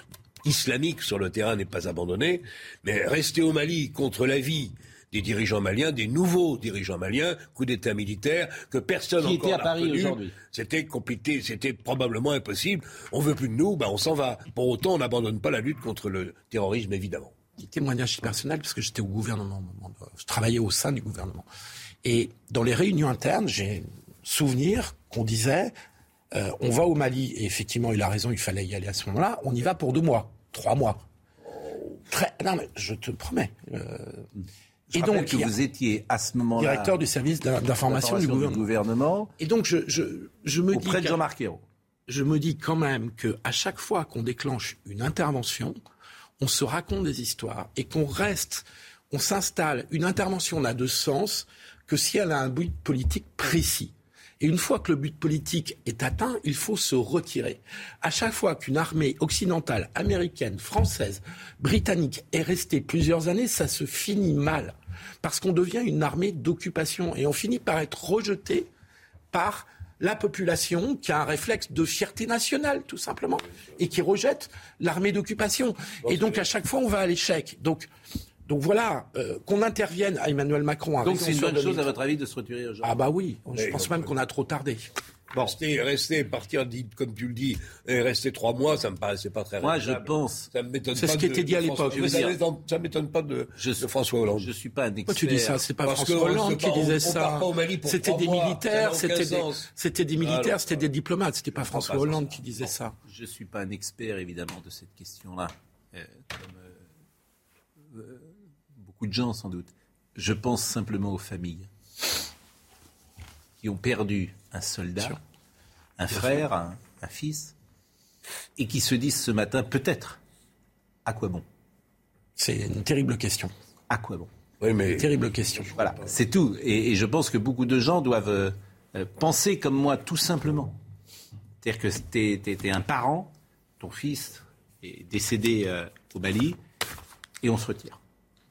islamique sur le terrain n'est pas abandonnée, mais rester au Mali contre la vie des dirigeants maliens, des nouveaux dirigeants maliens, coup d'État militaire, que personne Qui encore était à Paris aujourd'hui. C'était compliqué, c'était probablement impossible. On veut plus de nous, ben on s'en va. Pour autant, on n'abandonne pas la lutte contre le terrorisme, évidemment. Petit témoignage personnel, parce que j'étais au gouvernement, de- je travaillais au sein du gouvernement. Et dans les réunions internes, j'ai souvenir qu'on disait, euh, on va au Mali, et effectivement, il a raison, il fallait y aller à ce moment-là, on y va pour deux mois, trois mois. Très, non, mais je te promets. euh, Je et donc, que a- vous étiez à ce moment-là directeur du service d'in- d'information du gouvernement. gouvernement. Et donc, je, je, je me dis. Auprès de qu'à- Jean-Marc Ayrault. Je me dis quand même que à chaque fois qu'on déclenche une intervention, on se raconte des histoires et qu'on reste, on s'installe. Une intervention n'a de sens que si elle a un but politique précis. Et une fois que le but politique est atteint, il faut se retirer. À chaque fois qu'une armée occidentale, américaine, française, britannique est restée plusieurs années, ça se finit mal. Parce qu'on devient une armée d'occupation et on finit par être rejeté par la population qui a un réflexe de fierté nationale, tout simplement, et qui rejette l'armée d'occupation. Et donc, à chaque fois, on va à l'échec. Donc, donc voilà, euh, qu'on intervienne à Emmanuel Macron. Donc c'est une bonne chose, 2030. à votre avis, de se retirer aujourd'hui? Ah bah oui, je pense même qu'on a trop tardé. Rester, rester, partir, comme tu le dis, et rester trois mois, ça me paraissait pas très Moi, raisonnable. je pense. Ça m'étonne C'est ce qui était dit à l'époque, Ça m'étonne- pas de, Je de François Hollande. Je suis pas un expert. Pourquoi tu dis ça? C'est pas Parce François Hollande qui disait on ça. C'était des militaires, c'était des, c'était des militaires, c'était des diplomates. C'était pas François pas Hollande qui disait ça. Je ne suis pas un expert, évidemment, de cette question-là. Euh, comme euh, euh, beaucoup de gens, sans doute. Je pense simplement aux familles qui ont perdu un soldat, un frère, un, un fils, et qui se disent ce matin peut-être à quoi bon? C'est une terrible question. À quoi bon? Oui, mais Terrible question. Voilà, c'est tout. Et, et je pense que beaucoup de gens doivent euh, euh, penser comme moi, tout simplement. C'est-à-dire que t'es, t'es un parent, ton fils est décédé euh, au Mali, et on se retire.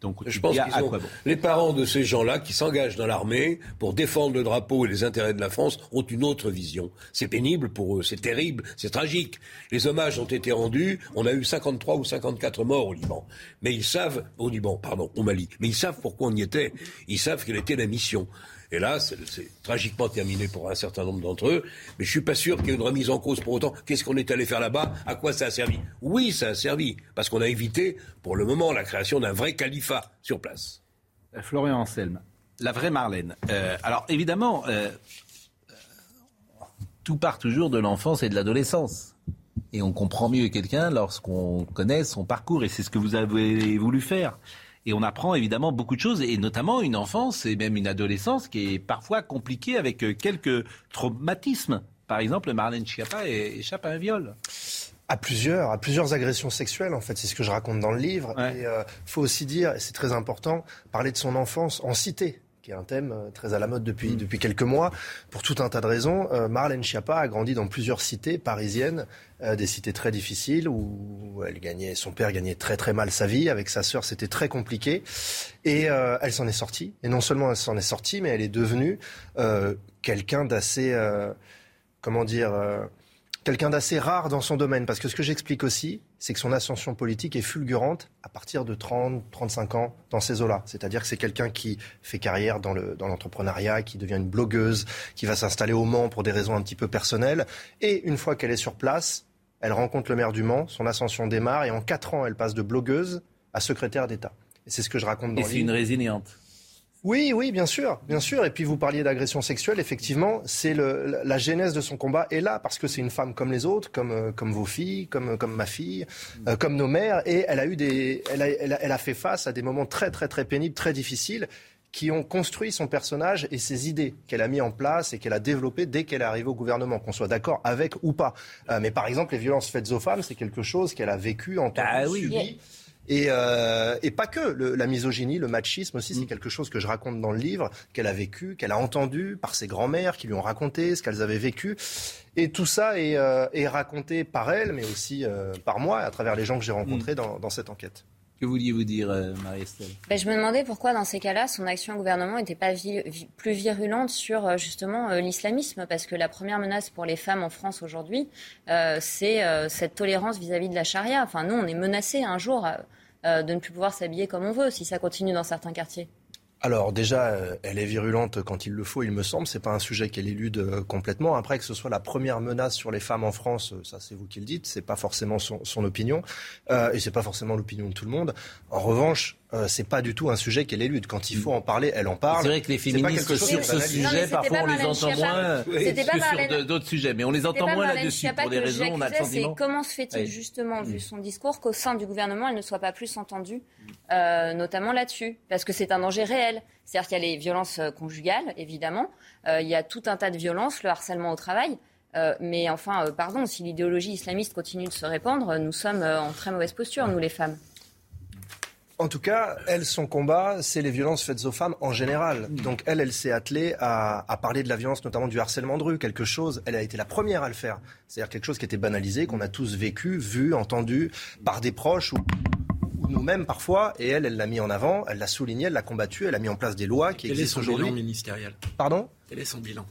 Donc Je pense qu'ils bon? les parents de ces gens-là qui s'engagent dans l'armée pour défendre le drapeau et les intérêts de la France ont une autre vision. C'est pénible pour eux, c'est terrible, c'est tragique. Les hommages ont été rendus, on a eu 53 ou 54 morts au Liban. Mais ils savent, au Liban, pardon, au Mali, mais ils savent pourquoi on y était. Ils savent quelle était la mission. Et là, c'est tragiquement terminé pour un certain nombre d'entre eux. Mais je suis pas sûr qu'il y ait une remise en cause pour autant. Qu'est-ce qu'on est allé faire là-bas? À quoi ça a servi? Oui, ça a servi. Parce qu'on a évité, pour le moment, la création d'un vrai califat sur place. Euh, Florian Anselme, la vraie Marlène. Euh, alors évidemment, euh, tout part toujours de l'enfance et de l'adolescence. Et on comprend mieux quelqu'un lorsqu'on connaît son parcours, et c'est ce que vous avez voulu faire. Et on apprend évidemment beaucoup de choses, et notamment une enfance et même une adolescence qui est parfois compliquée avec euh, quelques traumatismes. Par exemple, Marlène Schiappa échappe à un viol. À plusieurs, à plusieurs agressions sexuelles, en fait, c'est ce que je raconte dans le livre. Et euh, faut aussi dire, et c'est très important, parler de son enfance en cité qui est un thème euh, très à la mode depuis, depuis quelques mois, pour tout un tas de raisons. Euh, Marlène Schiappa a grandi dans plusieurs cités parisiennes, euh, des cités très difficiles, où elle gagnait, son père gagnait très très mal sa vie, avec sa sœur c'était très compliqué, et elle s'en est sortie. Et non seulement elle s'en est sortie, mais elle est devenue quelqu'un d'assez, comment dire, quelqu'un d'assez rare dans son domaine. Parce que ce que j'explique aussi, c'est que son ascension politique est fulgurante à partir de 30, 35 ans dans ces eaux-là. C'est-à-dire que c'est quelqu'un qui fait carrière dans le- dans l'entrepreneuriat, qui devient une blogueuse, qui va s'installer au Mans pour des raisons un petit peu personnelles. Et une fois qu'elle est sur place, elle rencontre le maire du Mans, son ascension démarre, et en 4 ans, elle passe de blogueuse à secrétaire d'État. Et c'est ce que je raconte dans Et c'est une résiliente. Oui, oui, bien sûr, bien sûr. Et puis vous parliez d'agression sexuelle, effectivement, c'est le, la- genèse de son combat est là parce que c'est une femme comme les autres, comme euh, comme vos filles, comme comme ma fille, euh, comme nos mères, et elle a eu des, elle a, elle a, elle a fait face à des moments très très très pénibles, très difficiles, qui ont construit son personnage et ses idées qu'elle a mis en place et qu'elle a développées dès qu'elle est arrivée au gouvernement, qu'on soit d'accord avec ou pas. Euh, mais par exemple, les violences faites aux femmes, c'est quelque chose qu'elle a vécu, entendu, subi. Et, euh, et pas que le- la misogynie, le machisme aussi, c'est quelque chose que je raconte dans le livre, qu'elle a vécu, qu'elle a entendu par ses grands-mères qui lui ont raconté ce qu'elles avaient vécu. Et tout ça est, euh, est raconté par elle, mais aussi euh, par moi, à travers les gens que j'ai rencontrés dans, dans cette enquête. Que vouliez-vous dire, euh, Marie-Estelle? Ben, je me demandais pourquoi, dans ces cas-là, son action au gouvernement n'était pas vi- vi- plus virulente sur euh, justement euh, l'islamisme, parce que la première menace pour les femmes en France aujourd'hui, euh, c'est euh, cette tolérance vis-à-vis de la charia. Enfin, nous, on est menacés un jour euh, euh, de ne plus pouvoir s'habiller comme on veut, si ça continue dans certains quartiers. Alors déjà, euh, elle est virulente quand il le faut, il me semble. C'est pas un sujet qu'elle élude euh, complètement. Après que ce soit la première menace sur les femmes en France, ça c'est vous qui le dites. C'est pas forcément son, son opinion euh, et c'est pas forcément l'opinion de tout le monde. En revanche, euh, c'est pas du tout un sujet qu'elle élude. Quand il faut en parler, elle en parle. C'est vrai que les féministes sur ce sujet, parfois on les entend moins que sur Marlène- d'autres sujets, mais on les entend moins là-dessus pour des raisons, on a le comment se fait-il justement, vu son discours, qu'au sein du gouvernement, elle ne soit pas plus entendue, euh, notamment là-dessus, parce que c'est un danger réel. C'est-à-dire qu'il y a les violences euh, conjugales, évidemment, Euh, il y a tout un tas de violences, le harcèlement au travail. Euh, mais enfin, euh, pardon, si l'idéologie islamiste continue de se répandre, nous sommes euh, en très mauvaise posture, nous les femmes. En tout cas, elle, son combat, c'est les violences faites aux femmes en général. Donc elle, elle s'est attelée à, à parler de la violence, notamment du harcèlement de rue, quelque chose, elle a été la première à le faire. C'est-à-dire quelque chose qui était banalisé, qu'on a tous vécu, vu, entendu, par des proches ou, ou nous-mêmes parfois. Et elle, elle l'a mis en avant, elle l'a souligné, elle l'a combattu, elle a mis en place des lois qui Quel est existent son bilan aujourd'hui. ministériel? Pardon? Quel est son bilan?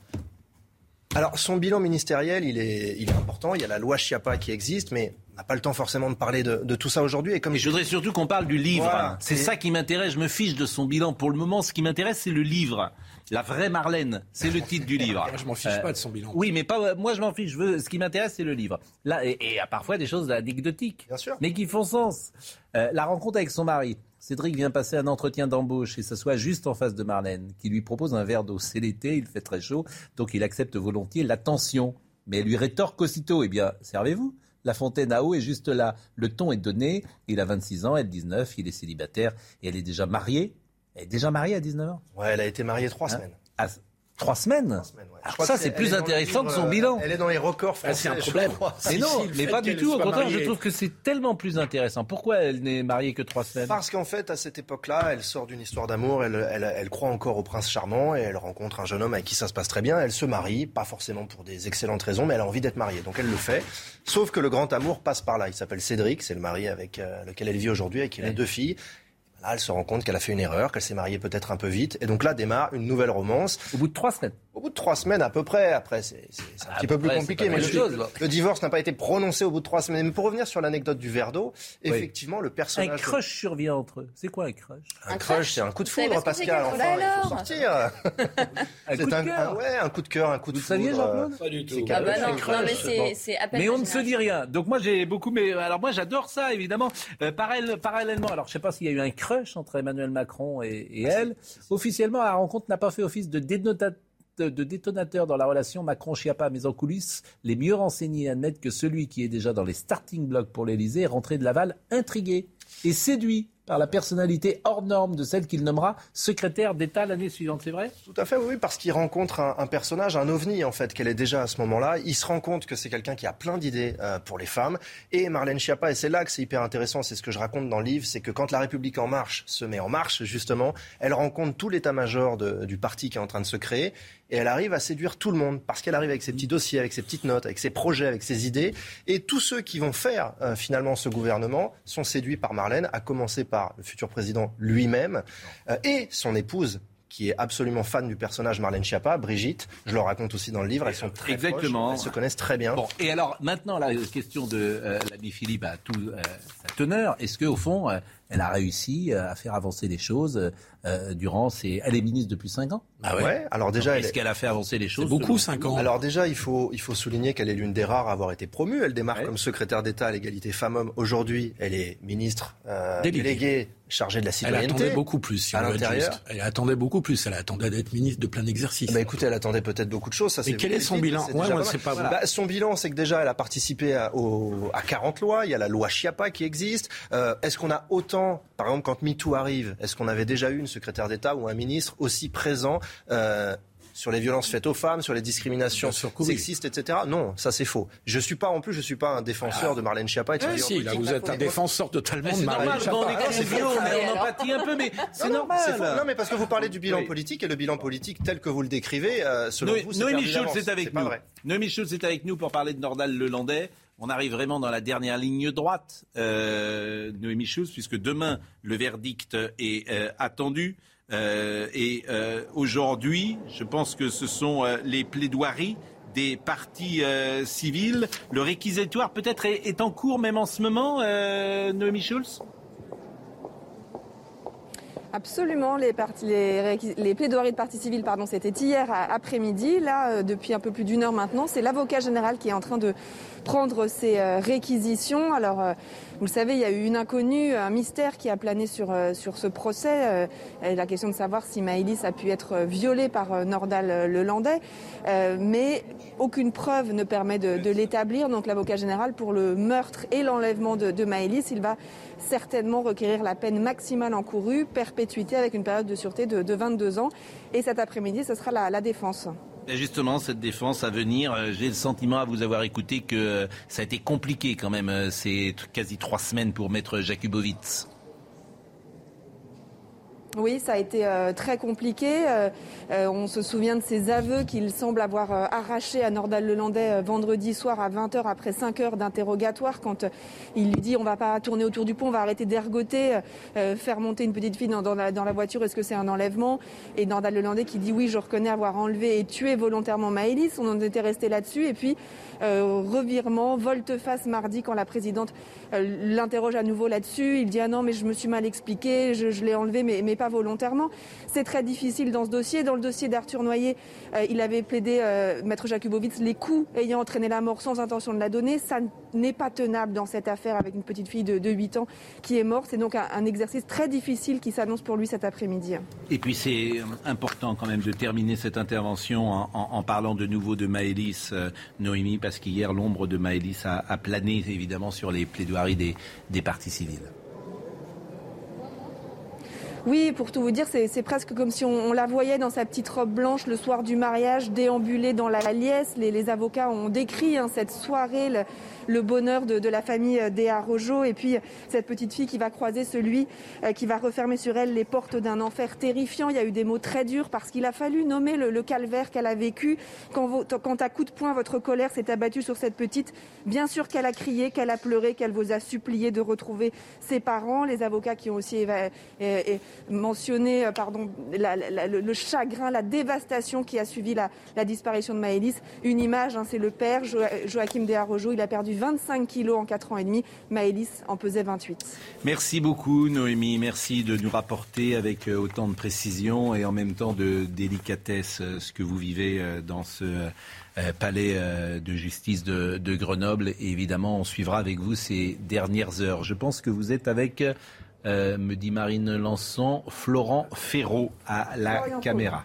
Alors, son bilan ministériel, il est, il est important. Il y a la loi Chiappa qui existe, mais n'a pas le temps forcément de parler de, de tout ça aujourd'hui. Et comme je voudrais surtout qu'on parle du livre. Voilà. C'est Et- ça qui m'intéresse. Je me fiche de son bilan. Pour le moment, ce qui m'intéresse, c'est le livre. La vraie Marlène, c'est le titre du livre. Je m'en fiche pas de son bilan. Oui, mais pas moi. Je m'en fiche. Je veux. Ce qui m'intéresse, c'est le livre. Là, et, et il y a parfois des choses anecdotiques, Bien sûr. mais qui font sens. Euh, la rencontre avec son mari. Cédric vient passer un entretien d'embauche et s'assoit juste en face de Marlène, qui lui propose un verre d'eau. C'est l'été, il fait très chaud, donc il accepte volontiers l'attention. Mais elle lui rétorque aussitôt, eh bien, servez-vous. La fontaine à eau est juste là. Le ton est donné. Il a 26 ans, elle 19, il est célibataire et elle est déjà mariée. Elle est déjà mariée à 19 ans Ouais, elle a été mariée trois semaines. Ah, Trois semaines, Alors ça, c'est plus intéressant que son bilan. Elle est dans les records Ah, français. c'est un problème. Mais non, mais pas du tout. Au contraire, je trouve que c'est tellement plus intéressant. Pourquoi elle n'est mariée que trois semaines? Parce qu'en fait, à cette époque-là, elle sort d'une histoire d'amour, elle, elle, elle croit encore au prince charmant et elle rencontre un jeune homme avec qui ça se passe très bien. Elle se marie, pas forcément pour des excellentes raisons, mais elle a envie d'être mariée. Donc elle le fait. Sauf que le grand amour passe par là. Il s'appelle Cédric, c'est le mari avec euh, lequel elle vit aujourd'hui, avec qui elle a deux filles. Là, elle se rend compte qu'elle a fait une erreur, qu'elle s'est mariée peut-être un peu vite. Et donc là démarre une nouvelle romance. Au bout de trois semaines Au bout de trois semaines à peu près. Après, c'est un Ah, petit peu peu plus près, compliqué. Mais le, même chose. le divorce n'a pas été prononcé au bout de trois semaines. Mais pour revenir sur l'anecdote du verre d'eau, effectivement, le Un personnage... crush survient entre eux. C'est quoi un crush? Un crush, c'est un coup de foudre, Pascal. Enfin, crush il faut alors sortir. Un C'est coup de un, cœur. un- ouais, un coup de cœur, un coup de Vous saviez, foudre, Jean-Claude? euh, Pas du tout. Ah bah non, mais c'est on ne se dit rien. Donc moi j'ai beaucoup, mais alors moi j'adore ça évidemment. Euh, parallèle- parallèlement, alors je sais pas s'il y a eu un crush entre Emmanuel Macron et, et elle. Officiellement, la rencontre n'a pas fait office de dénota- de- de détonateur dans la relation Macron-Chiappa, mais en coulisses, les mieux renseignés admettent que celui qui est déjà dans les starting blocks pour l'Elysée est rentré de Laval intrigué et séduit par la personnalité hors norme de celle qu'il nommera secrétaire d'État l'année suivante, c'est vrai? Tout à fait, oui, parce qu'il rencontre un, personnage, un ovni en fait, qu'elle est déjà à ce moment-là. Il se rend compte que c'est quelqu'un qui a plein d'idées euh, pour les femmes. Et Marlène Schiappa, et c'est là que c'est hyper intéressant, c'est ce que je raconte dans le livre, c'est que quand La République en marche se met en marche, justement, elle rencontre tout l'état-major du parti qui est en train de se créer. Et elle arrive à séduire tout le monde, parce qu'elle arrive avec ses petits dossiers, avec ses petites notes, avec ses projets, avec ses idées. Et tous ceux qui vont faire euh, finalement ce gouvernement sont séduits par Marlène, à commencer par le futur président lui-même euh, et son épouse qui est absolument fan du personnage Marlène Schiappa, Brigitte. Je le raconte aussi dans le livre. Elles sont très Exactement. proches, elles se connaissent très bien. Bon, et alors maintenant, la question de euh, l'ami Philippe a tout euh, sa teneur. Est-ce qu'au fond, euh, elle a réussi euh, à faire avancer les choses euh, durant ses... Elle est ministre depuis 5 ans Ah ouais. Alors déjà, elle Est-ce est- qu'elle a fait avancer les choses beaucoup, selon 5 vous ans. Alors déjà, il faut, il faut souligner qu'elle est l'une des rares à avoir été promue. Elle démarre comme secrétaire d'État à l'égalité femmes-hommes. Aujourd'hui, elle est ministre euh, Déléguée. déléguée chargée de la Elle citoyenneté. attendait beaucoup plus, si à on veut être l'intérieur. Elle attendait beaucoup plus. Elle attendait d'être ministre de plein exercice. Bah écoutez, elle attendait peut-être beaucoup de choses. Ça, Mais quel est son bilan Ouais, pas c'est pas vrai. Bah, Son bilan, c'est que déjà, elle a participé à, au- à 40 lois. Il y a la loi Chiappa qui existe. Euh, est-ce qu'on a autant, par exemple, quand MeToo arrive, est-ce qu'on avait déjà eu une secrétaire d'État ou un ministre aussi présent euh, sur les violences faites aux femmes, sur les discriminations sexistes, etc. Non, ça c'est faux. Je suis pas en plus, je suis pas un défenseur de Marlène Schiappa. et de Ah, si, là, vous êtes un défenseur de c'est Marlène Schiappa. on est Ah, on empathie un peu, mais c'est normal. Non, mais parce que vous parlez du bilan Oui. politique et le bilan politique tel que vous le décrivez, euh, selon Noé- vous, c'est Noémie d'avance. est avec nous. vrai. Noémie Schultz est avec nous pour parler de Nordal Lelandais. On arrive vraiment dans la dernière ligne droite, euh, Noémie Schultz, puisque demain, le verdict est euh, attendu. Euh, et euh, aujourd'hui, je pense que ce sont euh, les plaidoiries des partis euh, civils. Le réquisitoire peut-être est, est en cours même en ce moment, Noémie Schultz Absolument, les, plaidoiries de partie civile, pardon, c'était hier après-midi. Là, euh, depuis un peu plus d'une heure maintenant, c'est l'avocat général qui est en train de prendre ses euh, réquisitions. Alors, euh, vous le savez, il y a eu une inconnue, un mystère qui a plané sur, sur ce procès. La question de savoir si Maëlys a pu être violée par Nordal Lelandais. Mais aucune preuve ne permet de, de l'établir. Donc, l'avocat général, pour le meurtre et l'enlèvement de, de Maëlys, il va certainement requérir la peine maximale encourue, perpétuité avec une période de sûreté de, de 22 ans. Et cet après-midi, ce sera la, défense. Justement, cette défense à venir, euh, j'ai le sentiment à vous avoir écouté que euh, ça a été compliqué quand même euh, ces quasi trois semaines pour Maître Jakubowicz. Oui, ça a été euh, très compliqué. Euh, euh, on se souvient de ses aveux qu'il semble avoir arrachés à Nordal Lelandais vendredi soir à 20h après 5 heures d'interrogatoire quand il lui dit on va pas tourner autour du pont, on va arrêter d'ergoter, faire monter une petite fille dans, la, voiture, est-ce que c'est un enlèvement? Et Nordal Lelandais qui dit oui, je reconnais avoir enlevé et tué volontairement Maëlys. On en était resté là-dessus et puis revirement, volte-face mardi quand la présidente l'interroge à nouveau là-dessus. Il dit ah non mais je me suis mal expliqué, je, l'ai enlevé mais pas volontairement. C'est très difficile dans ce dossier. Dans le dossier d'Arthur Noyer, euh, il avait plaidé, euh, Maître Jakubowicz, les coups ayant entraîné la mort sans intention de la donner. Ça n'est pas tenable dans cette affaire avec une petite fille de, de 8 ans qui est morte. C'est donc un, exercice très difficile qui s'annonce pour lui cet après-midi. Et puis c'est euh, important quand même de terminer cette intervention en, parlant de nouveau de Maëlys, euh, Noémie, parce qu'hier l'ombre de Maëlys a, a plané évidemment sur les plaidoiries des, des partis civils. Oui, pour tout vous dire, c'est presque comme si on, la voyait dans sa petite robe blanche le soir du mariage, déambuler dans la liesse. Les, avocats ont décrit hein, cette soirée, bonheur de, la famille euh, Déa Rojo et puis cette petite fille qui va croiser celui euh, qui va refermer sur elle les portes d'un enfer terrifiant. Il y a eu des mots très durs parce qu'il a fallu nommer le, calvaire qu'elle a vécu. Quand, à coup de poing votre colère s'est abattue sur cette petite, bien sûr qu'elle a crié, qu'elle a pleuré, qu'elle vous a supplié de retrouver ses parents. Les avocats qui ont aussi mentionné euh, pardon, le, chagrin, la dévastation qui a suivi la, disparition de Maëlys. Une image, hein, c'est le père, Joachim Rojo, il a perdu 25 kilos en 4 ans et demi. Maëlys en pesait 28. Merci beaucoup Noémie, merci de nous rapporter avec euh, autant de précision et en même temps de délicatesse euh, ce que vous vivez euh, dans ce palais de justice de, Grenoble. Et évidemment, on suivra avec vous ces dernières heures. Je pense que vous êtes avec, me dit Marine Lançon, Florent Ferraud à la caméra.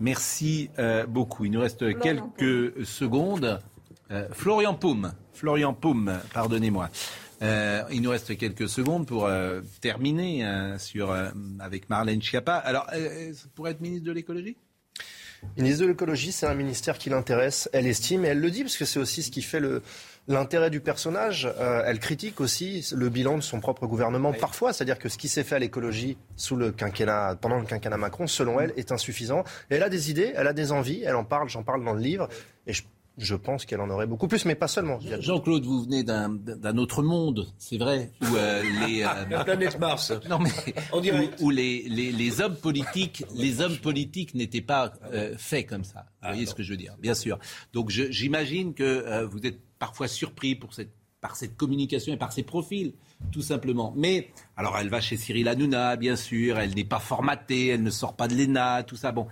Merci beaucoup. Il nous reste quelques secondes. Florian Paume. Florian Paume, pardonnez-moi. Euh, il nous reste quelques secondes pour euh, terminer hein, sur, euh, avec Marlène Schiappa. Alors, pour être ministre de l'écologie? Ministre de l'écologie, c'est un ministère qui l'intéresse. Elle estime, et elle le dit, parce que c'est aussi ce qui fait le, l'intérêt du personnage. elle critique aussi le bilan de son propre gouvernement parfois, c'est-à-dire que ce qui s'est fait à l'écologie sous le quinquennat, pendant le quinquennat Macron, selon elle, est insuffisant. elle a des idées, elle a des envies, elle en parle, j'en parle dans le livre, et je je pense qu'elle en aurait beaucoup plus, mais pas seulement. Jean-Claude, vous venez d'un autre monde, c'est vrai, où euh, les euh, la planète Mars. Non mais où, les, les, les, hommes politiques, les hommes politiques n'étaient pas euh, faits comme ça. Vous ah, voyez ce que je veux dire Bien sûr. Donc j'imagine que vous êtes parfois surpris pour cette, par cette communication et par ces profils, tout simplement. Mais alors elle va chez Cyril Hanouna, bien sûr. Elle n'est pas formatée, elle ne sort pas de l'ENA, tout ça. Bon.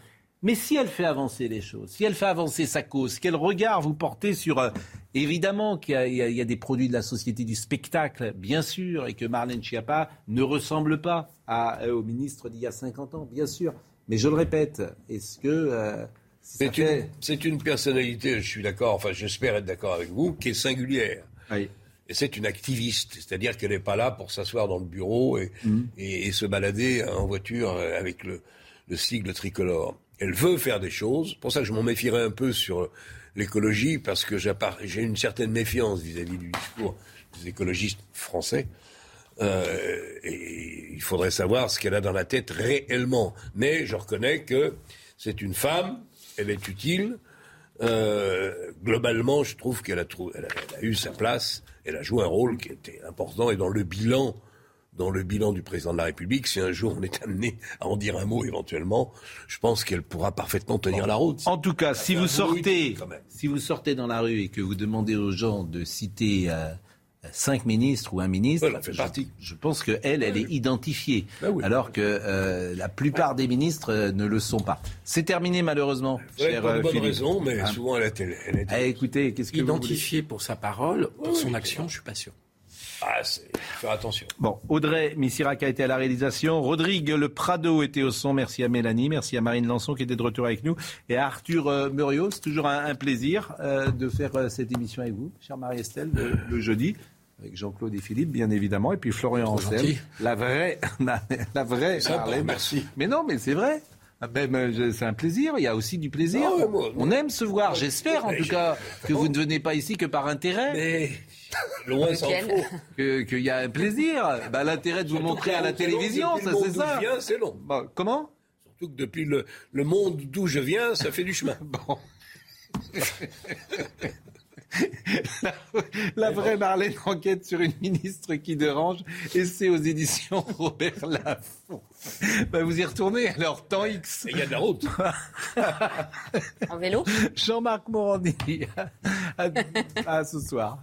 Mais si elle fait avancer les choses, si elle fait avancer sa cause, quel regard vous portez sur... Euh, évidemment qu'il y, a des produits de la société du spectacle, bien sûr, et que Marlène Schiappa ne ressemble pas euh, au ministre d'il y a 50 ans, bien sûr. Mais je le répète, est-ce que... Euh, c'est une, personnalité, je suis d'accord, enfin j'espère être d'accord avec vous, qui est singulière. Et c'est une activiste, c'est-à-dire qu'elle n'est pas là pour s'asseoir dans le bureau et, mmh. se balader en voiture avec le, le sigle tricolore elle veut faire des choses. C'est pour ça que je m'en méfierais un peu sur l'écologie, parce que j'ai une certaine méfiance vis-à-vis du discours des écologistes français. Euh, et il faudrait savoir ce qu'elle a dans la tête réellement. Mais je reconnais que c'est une femme, elle est utile. Euh, globalement, je trouve qu'elle a, a, eu sa place, elle a joué un rôle qui était important et dans le bilan dans le bilan du président de la République. Si un jour on est amené à en dire un mot éventuellement, je pense qu'elle pourra parfaitement tenir la route. En tout cas, si vous sortez, si vous sortez dans la rue et que vous demandez aux gens de citer euh, cinq ministres ou un ministre, fait je, partie. je pense qu'elle, elle, elle est identifiée, ah alors que euh, la plupart des ministres euh, ne le sont pas. C'est terminé malheureusement. Cher, pour de bonnes raisons, mais ah. souvent elle est, elle est... Ah, écoutez, qu'est-ce que identifiée pour sa parole, pour son action, je suis pas sûr. Ah, faire attention. Bon, Audrey Missirac a été à la réalisation. Rodrigue Le Prado était au son. Merci à Mélanie. Merci à Marine Lançon qui était de retour avec nous. Et à Arthur euh, Muriot. C'est toujours un, plaisir euh, de faire euh, cette émission avec vous, chère Marie-Estelle, le, jeudi. Avec Jean-Claude et Philippe, bien évidemment. Et puis Florian Ancel. La vraie. La, vraie. merci. Mais non, mais c'est vrai. Ah ben, c'est un plaisir, il y a aussi du plaisir. Ah On aime se voir, j'espère en tout cas que vous ne venez pas ici que par intérêt. Mais loin s'en faut. Qu'il y a un plaisir. Bah, L'intérêt de vous montrer à la télévision, ça c'est ça. c'est long. Bah, comment? Surtout que depuis le, le monde d'où je viens, ça fait du chemin. bon. la, vraie Marlène enquête sur une ministre qui dérange et c'est aux éditions Robert Laffont. Ben vous y retournez alors, temps X. Il y a de la route. en vélo? Jean-Marc Morandi. à ce soir.